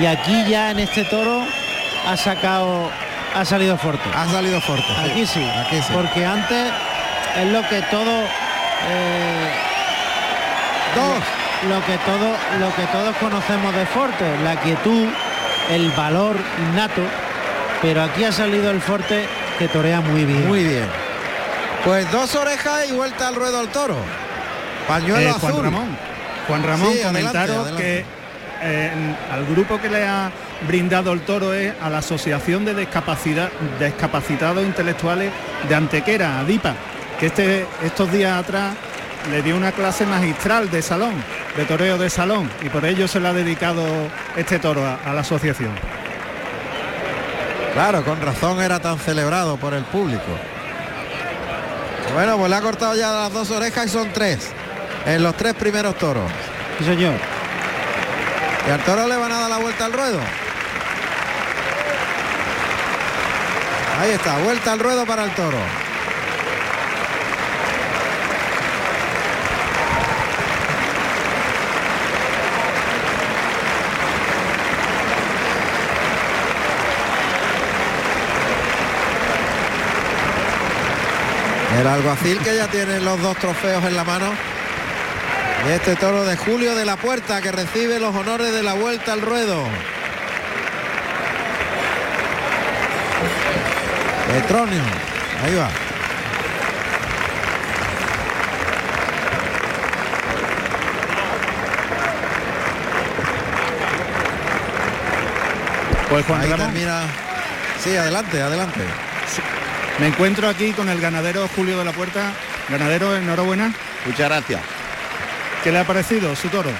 y aquí ya en este toro ha sacado, ha salido fuerte. Ha salido fuerte. Aquí sí, Aquí sí. porque antes es lo que todo eh, Dos. lo que todo lo que todos conocemos de Forte, la quietud, el valor innato, pero aquí ha salido el Forte que torea muy bien. Muy bien. Pues dos orejas y vuelta al ruedo al toro. Pañuelo Eh, Juan. Ramón. Juan Ramón Sí, adelante, adelante. que eh, al grupo que le ha brindado el toro es a la Asociación de Discapacidad, Discapacitados Intelectuales de Antequera, ADIPA, que este, estos días atrás le dio una clase magistral de salón, de toreo de salón, y por ello se le ha dedicado este toro a, a la asociación. Claro, con razón era tan celebrado por el público. Bueno, pues le ha cortado ya las dos orejas y son tres. En los tres primeros toros. Sí, señor. Y al toro le van a dar la vuelta al ruedo. Ahí está, vuelta al ruedo para el toro. El alguacil que ya tiene los dos trofeos en la mano. Y este toro de Julio de la Puerta que recibe los honores de la vuelta al ruedo. Petronio, ahí va. Pues Juan Ahí Ramón, termina. Sí, adelante, adelante. Me encuentro aquí con el ganadero Julio de la Puerta. Ganadero, enhorabuena. Muchas gracias. ¿Qué le ha parecido su toro?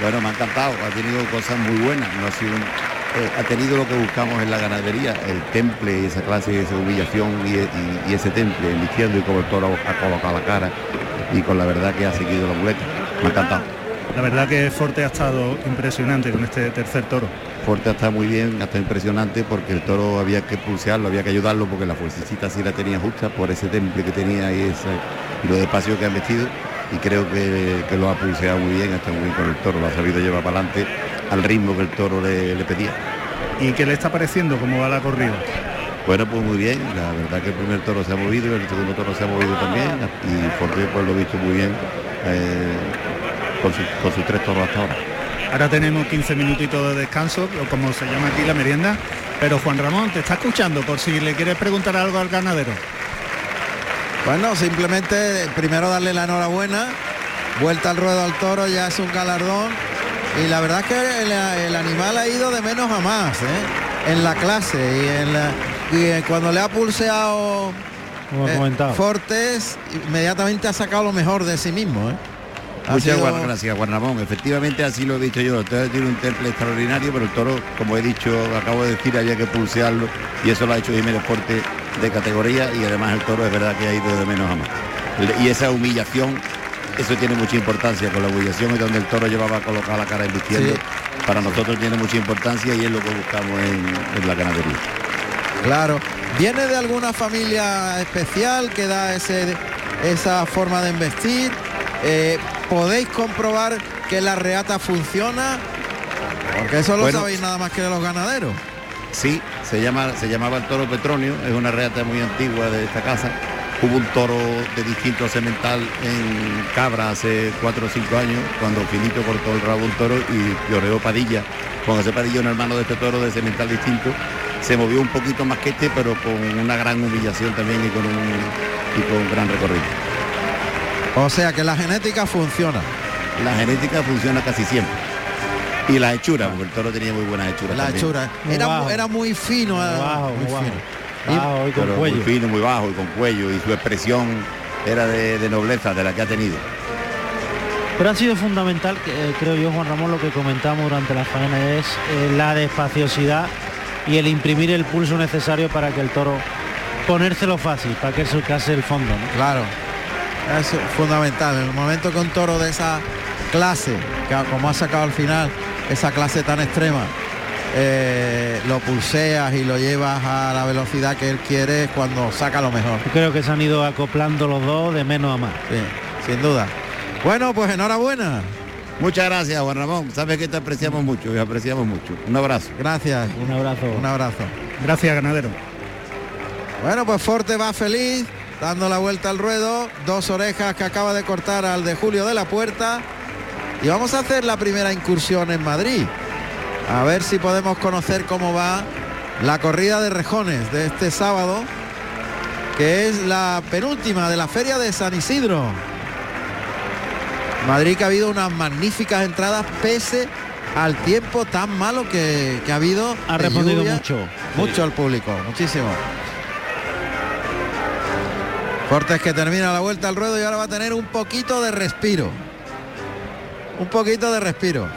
Bueno, me ha encantado, ha tenido cosas muy buenas, no ha, sido un- eh, ha tenido lo que buscamos en la ganadería, el temple, esa clase, esa humillación y, y- y ese temple, vistiendo y como el toro ha colocado la cara y con la verdad que ha seguido la muleta. Me ha encantado. La verdad que Forte ha estado impresionante con este tercer toro. Forte está muy bien, está impresionante porque el toro había que pulsearlo, había que ayudarlo porque la fuercecita sí la tenía justa por ese temple que tenía y, ese, y lo despacio que han vestido y creo que, que lo ha pulseado muy bien, está muy bien con el toro, lo ha sabido llevar para adelante al ritmo que el toro le, le pedía. ¿Y qué le está pareciendo cómo va la corrida? Bueno, pues muy bien, la verdad que el primer toro se ha movido, el segundo toro se ha movido también y Forte pues lo he visto muy bien eh, con, sus- con sus tres toros hasta ahora. Ahora tenemos 15 minutitos de descanso, o como se llama aquí la merienda. Pero Juan Ramón te está escuchando por si le quieres preguntar algo al ganadero. Bueno, simplemente primero darle la enhorabuena, vuelta al ruedo al toro, ya es un galardón. Y la verdad es que el, el animal ha ido de menos a más ¿eh? en la clase y, en la- y, eh, cuando le ha pulseado eh. Fortes, inmediatamente ha sacado lo mejor de sí mismo. ¿eh? Ha Muchas sido- gracias, Juan Ramón. Efectivamente, así lo he dicho yo. El toro tiene un temple extraordinario, pero el toro, como he dicho, acabo de decir, había que pulsearlo y eso lo ha hecho Jiménez Forte de categoría y además el toro es verdad que ha ido de menos a más. Y esa humillación, eso tiene mucha importancia. Con la humillación es donde el toro llevaba a colocar la cara invirtiendo. Sí. Para nosotros tiene mucha importancia y es lo que buscamos en, en la ganadería. Claro. ¿Viene de alguna familia especial que da ese, esa forma de investir? Eh, ¿Podéis comprobar que la reata funciona? Porque eso lo Bueno. sabéis nada más que de los ganaderos. Sí, se, llama, se llamaba el toro Petronio, es una reata muy antigua de esta casa. Hubo un toro de distinto semental en Cabra hace cuatro o cinco años, cuando Finito cortó el rabo un toro y lloreó Padilla. Con ese Padilla, un hermano de este toro de semental distinto, se movió un poquito más que este, pero con una gran humillación también y con un, y con un gran recorrido. O sea que la genética funciona. La genética funciona casi siempre. Y la hechura, porque el toro tenía muy buenas hechuras. La también. hechura. Muy Era, bajo. era muy fino. Muy eh, bajo, muy muy bajo. fino. Y- Bajo y con cuello. muy fino, muy bajo y con cuello y su expresión era de, de nobleza de la que ha tenido. Pero ha sido fundamental, que, eh, creo yo, Juan Ramón, lo que comentamos durante la faena es eh, la despaciosidad y el imprimir el pulso necesario para que el toro ponérselo fácil, para que se case el fondo. ¿no? Claro. Es fundamental. En el momento que un toro de esa clase, que como ha sacado al final, esa clase tan extrema, eh, lo pulseas y lo llevas a la velocidad que él quiere cuando saca lo mejor. Yo creo que se han ido acoplando los dos de menos a más. Sí, sin duda. Bueno, pues enhorabuena. Muchas gracias, Juan Ramón. Sabes que te apreciamos mucho y apreciamos mucho. Un abrazo. Gracias. Un abrazo. Un abrazo. Gracias, ganadero. Bueno, pues Forte va feliz, dando la vuelta al ruedo, dos orejas que acaba de cortar al de Julio de la Puerta. Y vamos a hacer la primera incursión en Madrid. A ver si podemos conocer cómo va la corrida de rejones de este sábado, que es la penúltima de la feria de San Isidro. Madrid que ha habido unas magníficas entradas pese al tiempo tan malo que, que ha habido. Ha respondido lluvia. mucho. Mucho al público, muchísimo. Fortes que termina la vuelta al ruedo y ahora va a tener un poquito de respiro. Un poquito de respiro.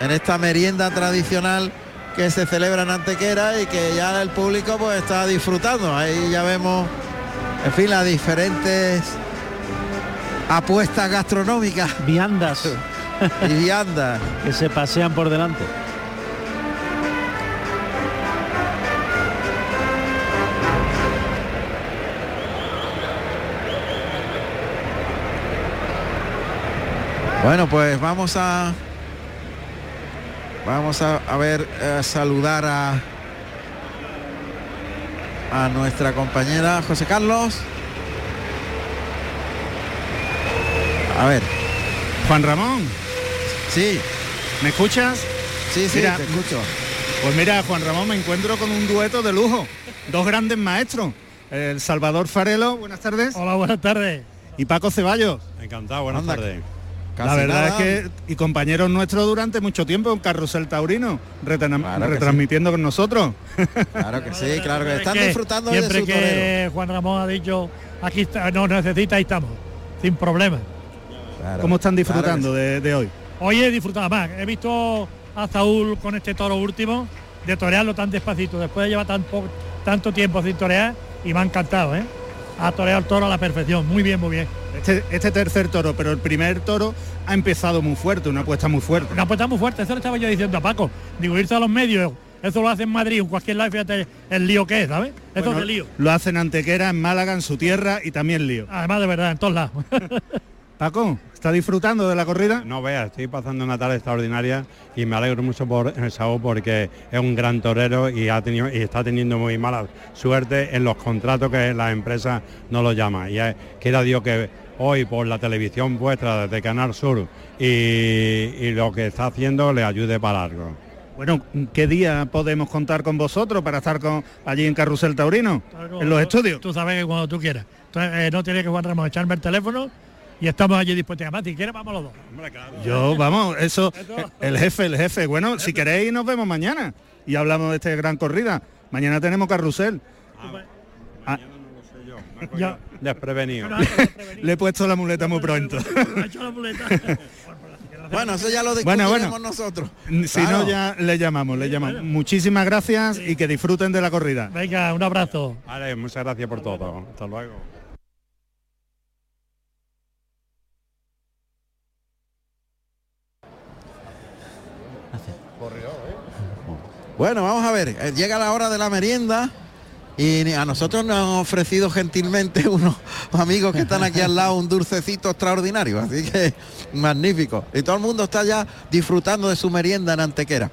En esta merienda tradicional que se celebra en Antequera y que ya el público pues está disfrutando. Ahí ya vemos, en fin, las diferentes apuestas gastronómicas Viandas y viandas. que se pasean por delante. Bueno, pues vamos a vamos a, a ver a saludar a a nuestra compañera José Carlos. A ver, Juan Ramón, sí, ¿me escuchas? sí, sí, Mira, te escucho. Pues mira, Juan Ramón, me encuentro con un dueto de lujo. Dos grandes maestros. El Salvador Farelo, buenas tardes. Hola, buenas tardes. Y Paco Ceballos. Encantado, buenas tardes. Casi la verdad nada. es que, y compañeros nuestros durante mucho tiempo en Carrusel Taurino, Claro retransmitiendo con nosotros. Claro que sí, claro que Es están que disfrutando de siempre su que torero. Juan Ramón ha dicho aquí está, nos necesita, ahí estamos, sin problema. Claro, ¿Cómo están claro disfrutando sí. de, de hoy? Hoy he disfrutado más. He visto a Saúl con este toro último, de torearlo tan despacito, después de llevar tan tanto tiempo sin torear y me ha encantado, ¿eh? Ha toreado el toro a la perfección, muy bien, muy bien. Este, este tercer toro, pero el primer toro ha empezado muy fuerte, una apuesta muy fuerte. Una apuesta muy fuerte, eso le estaba yo diciendo a Paco. Digo, irse a los medios, eso lo hace en Madrid, en cualquier lado, fíjate el lío que es, ¿sabes? Eso Bueno, es de lío. Lo hacen Antequera, en Málaga, en su tierra y también lío. Además, de verdad, en todos lados. Paco, ¿está disfrutando de la corrida? No veas, estoy pasando una tarde extraordinaria y me alegro mucho por el Saúl porque es un gran torero y ha tenido y está teniendo muy mala suerte en los contratos que la empresa no lo llama. Y es- quiera Dios que hoy por la televisión vuestra desde Canal Sur y, y lo que está haciendo le ayude para algo. Bueno, ¿qué día podemos contar con vosotros para estar con, allí en Carrusel Taurino? En los estudios. Tú sabes que cuando tú quieras. Entonces, eh, no tiene que Juan Ramón echarme el teléfono y estamos allí dispuestos. Además, si quieres, vamos los dos. Yo, vamos, eso, el jefe, el jefe. Bueno, si queréis nos vemos mañana y hablamos de esta gran corrida. Mañana tenemos carrusel. Ah, Ya. Desprevenido. le he puesto la muleta muy pronto. Muleta. Bueno, eso ya lo Bueno, discutiremos bueno. nosotros. Si Claro. no, ya le llamamos, le llamamos. Muchísimas gracias y que disfruten de la corrida. Venga, un abrazo. Vale, muchas gracias por todo. Hasta luego. Bueno, vamos a ver, eh, llega la hora de la merienda y a nosotros nos han ofrecido gentilmente unos amigos que están aquí al lado un dulcecito extraordinario, así que magnífico. Y todo el mundo está ya disfrutando de su merienda en Antequera.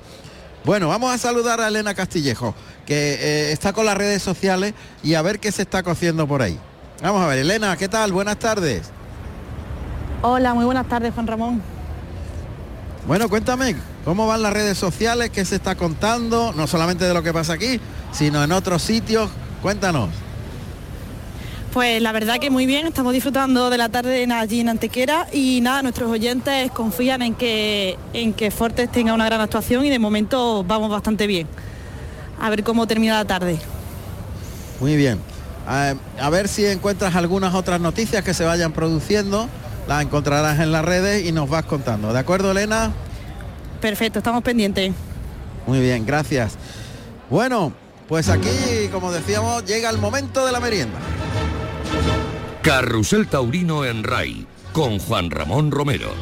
Bueno, vamos a saludar a Elena Castillejo, que eh, está con las redes sociales y a ver qué se está cociendo por ahí. Vamos a ver, Elena, ¿qué tal? Buenas tardes. Hola, muy buenas tardes, Juan Ramón. Bueno, cuéntame, ¿cómo van las redes sociales? ¿Qué se está contando? No solamente de lo que pasa aquí, sino en otros sitios. Cuéntanos. Pues la verdad que muy bien, estamos disfrutando de la tarde en- allí en Antequera y nada, nuestros oyentes confían en que, en que Fortes tenga una gran actuación y de momento vamos bastante bien. A ver cómo termina la tarde. Muy bien. A, a ver si encuentras algunas otras noticias que se vayan produciendo. Las encontrarás en las redes y nos vas contando. ¿De acuerdo, Elena? Perfecto, estamos pendientes. Muy bien, gracias. Bueno, pues aquí, como decíamos, llega el momento de la merienda. Carrusel Taurino en RAI con Juan Ramón Romero.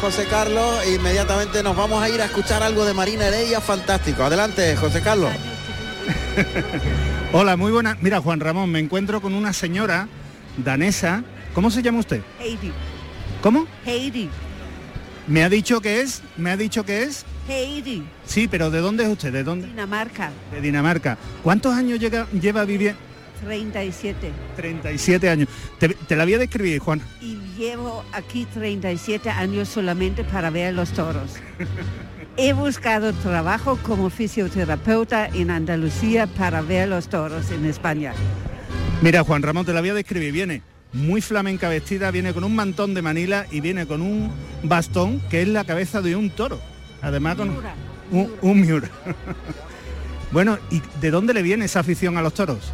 José Carlos e inmediatamente nos vamos a ir a escuchar algo de Marina Heredia fantástico. Adelante, José Carlos. Hola, muy buenas. Mira, Juan Ramón, me encuentro con una señora danesa. ¿Cómo se llama usted? Heidi. ¿Cómo? Heidi. Me ha dicho que es, me ha dicho que es. Heidi. Sí, pero ¿de dónde es usted? ¿De dónde? Dinamarca. De Dinamarca. ¿Cuántos años llega- lleva viviendo? 37. 37 años. Te, te la voy a describir, Juan. Y llevo aquí 37 años solamente para ver los toros. He buscado trabajo como fisioterapeuta en Andalucía para ver los toros en España. Mira, Juan Ramón, te la voy a describir. Viene muy flamenca vestida, viene con un mantón de Manila y viene con un bastón que es la cabeza de un toro. Además con Miura, un, un miura. bueno, ¿y de dónde le viene esa afición a los toros?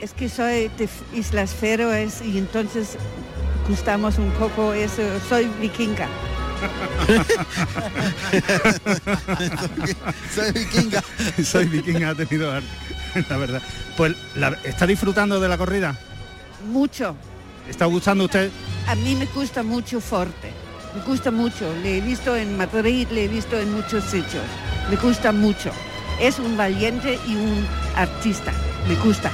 Es que soy de Islas Feroes y entonces gustamos un poco eso. Soy vikinga. Soy vikinga. Soy vikinga, ha tenido arte, la verdad. Pues, la- ¿está disfrutando de la corrida? mucho. ¿Está gustando usted? A mí me gusta mucho Forte. Me gusta mucho. Le he visto en Madrid, le he visto en muchos sitios. Me gusta mucho. Es un valiente y un artista. Me gusta.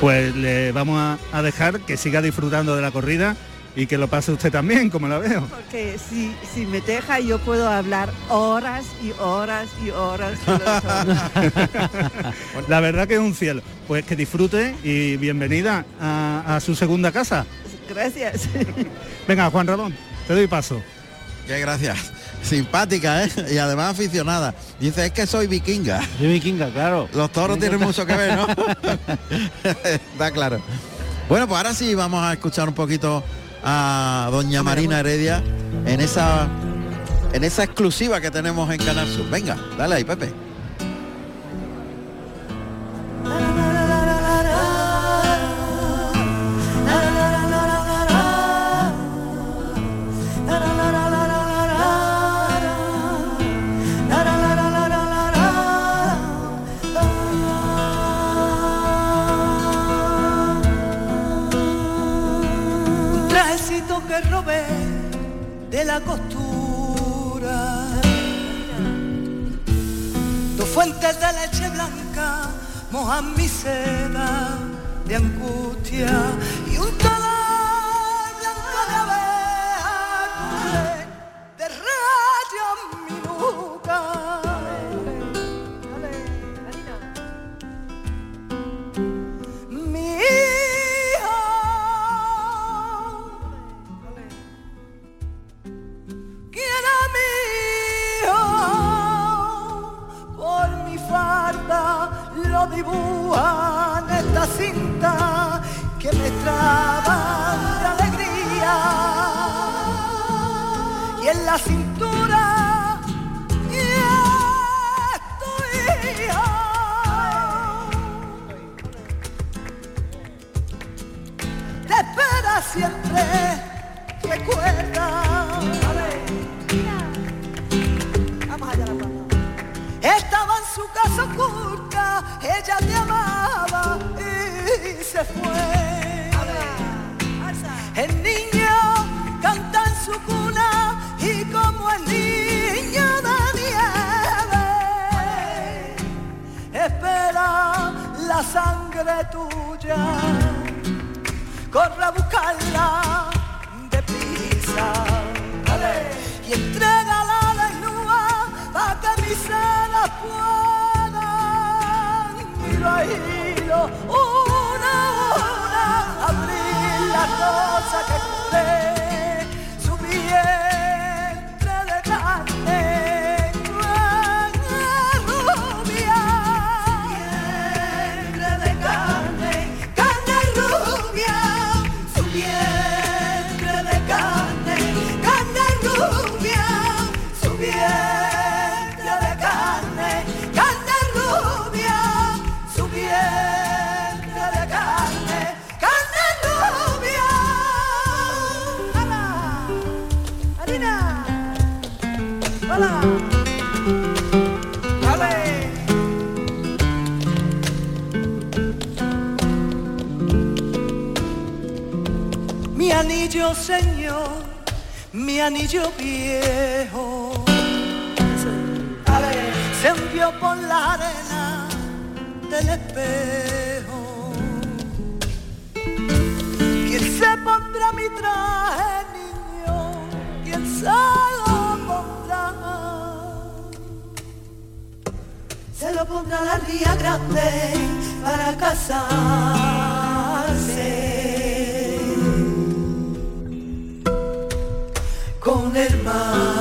Pues le vamos a, a dejar que siga disfrutando de la corrida y que lo pase usted también, como la veo. Porque si, si me deja yo puedo hablar horas y horas y horas. La verdad que es un cielo. Pues que disfrute y bienvenida a, a su segunda casa. Gracias. Venga, Juan Ramón, te doy paso. Qué gracias. Simpática, ¿eh? Y además aficionada. Dice, es que soy vikinga. Soy vikinga, claro. Los toros Vikinga tienen mucho que ver, ¿no? Está claro. Bueno, pues ahora sí vamos a escuchar un poquito a doña Marina Heredia en esa en esa exclusiva que tenemos en Canal Sur. Venga, dale ahí, Pepe. Costura. Dos fuentes de leche blanca mojan mi seda de angustia y un ¡Dale! mi anillo señor, mi anillo viejo, se hundió por la arena del espejo. ¿Quién se pondrá mi traje, Pondrá la ría grande para casarse. con el mar,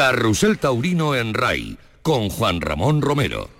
Carrusel Taurino en RAI con Juan Ramón Romero.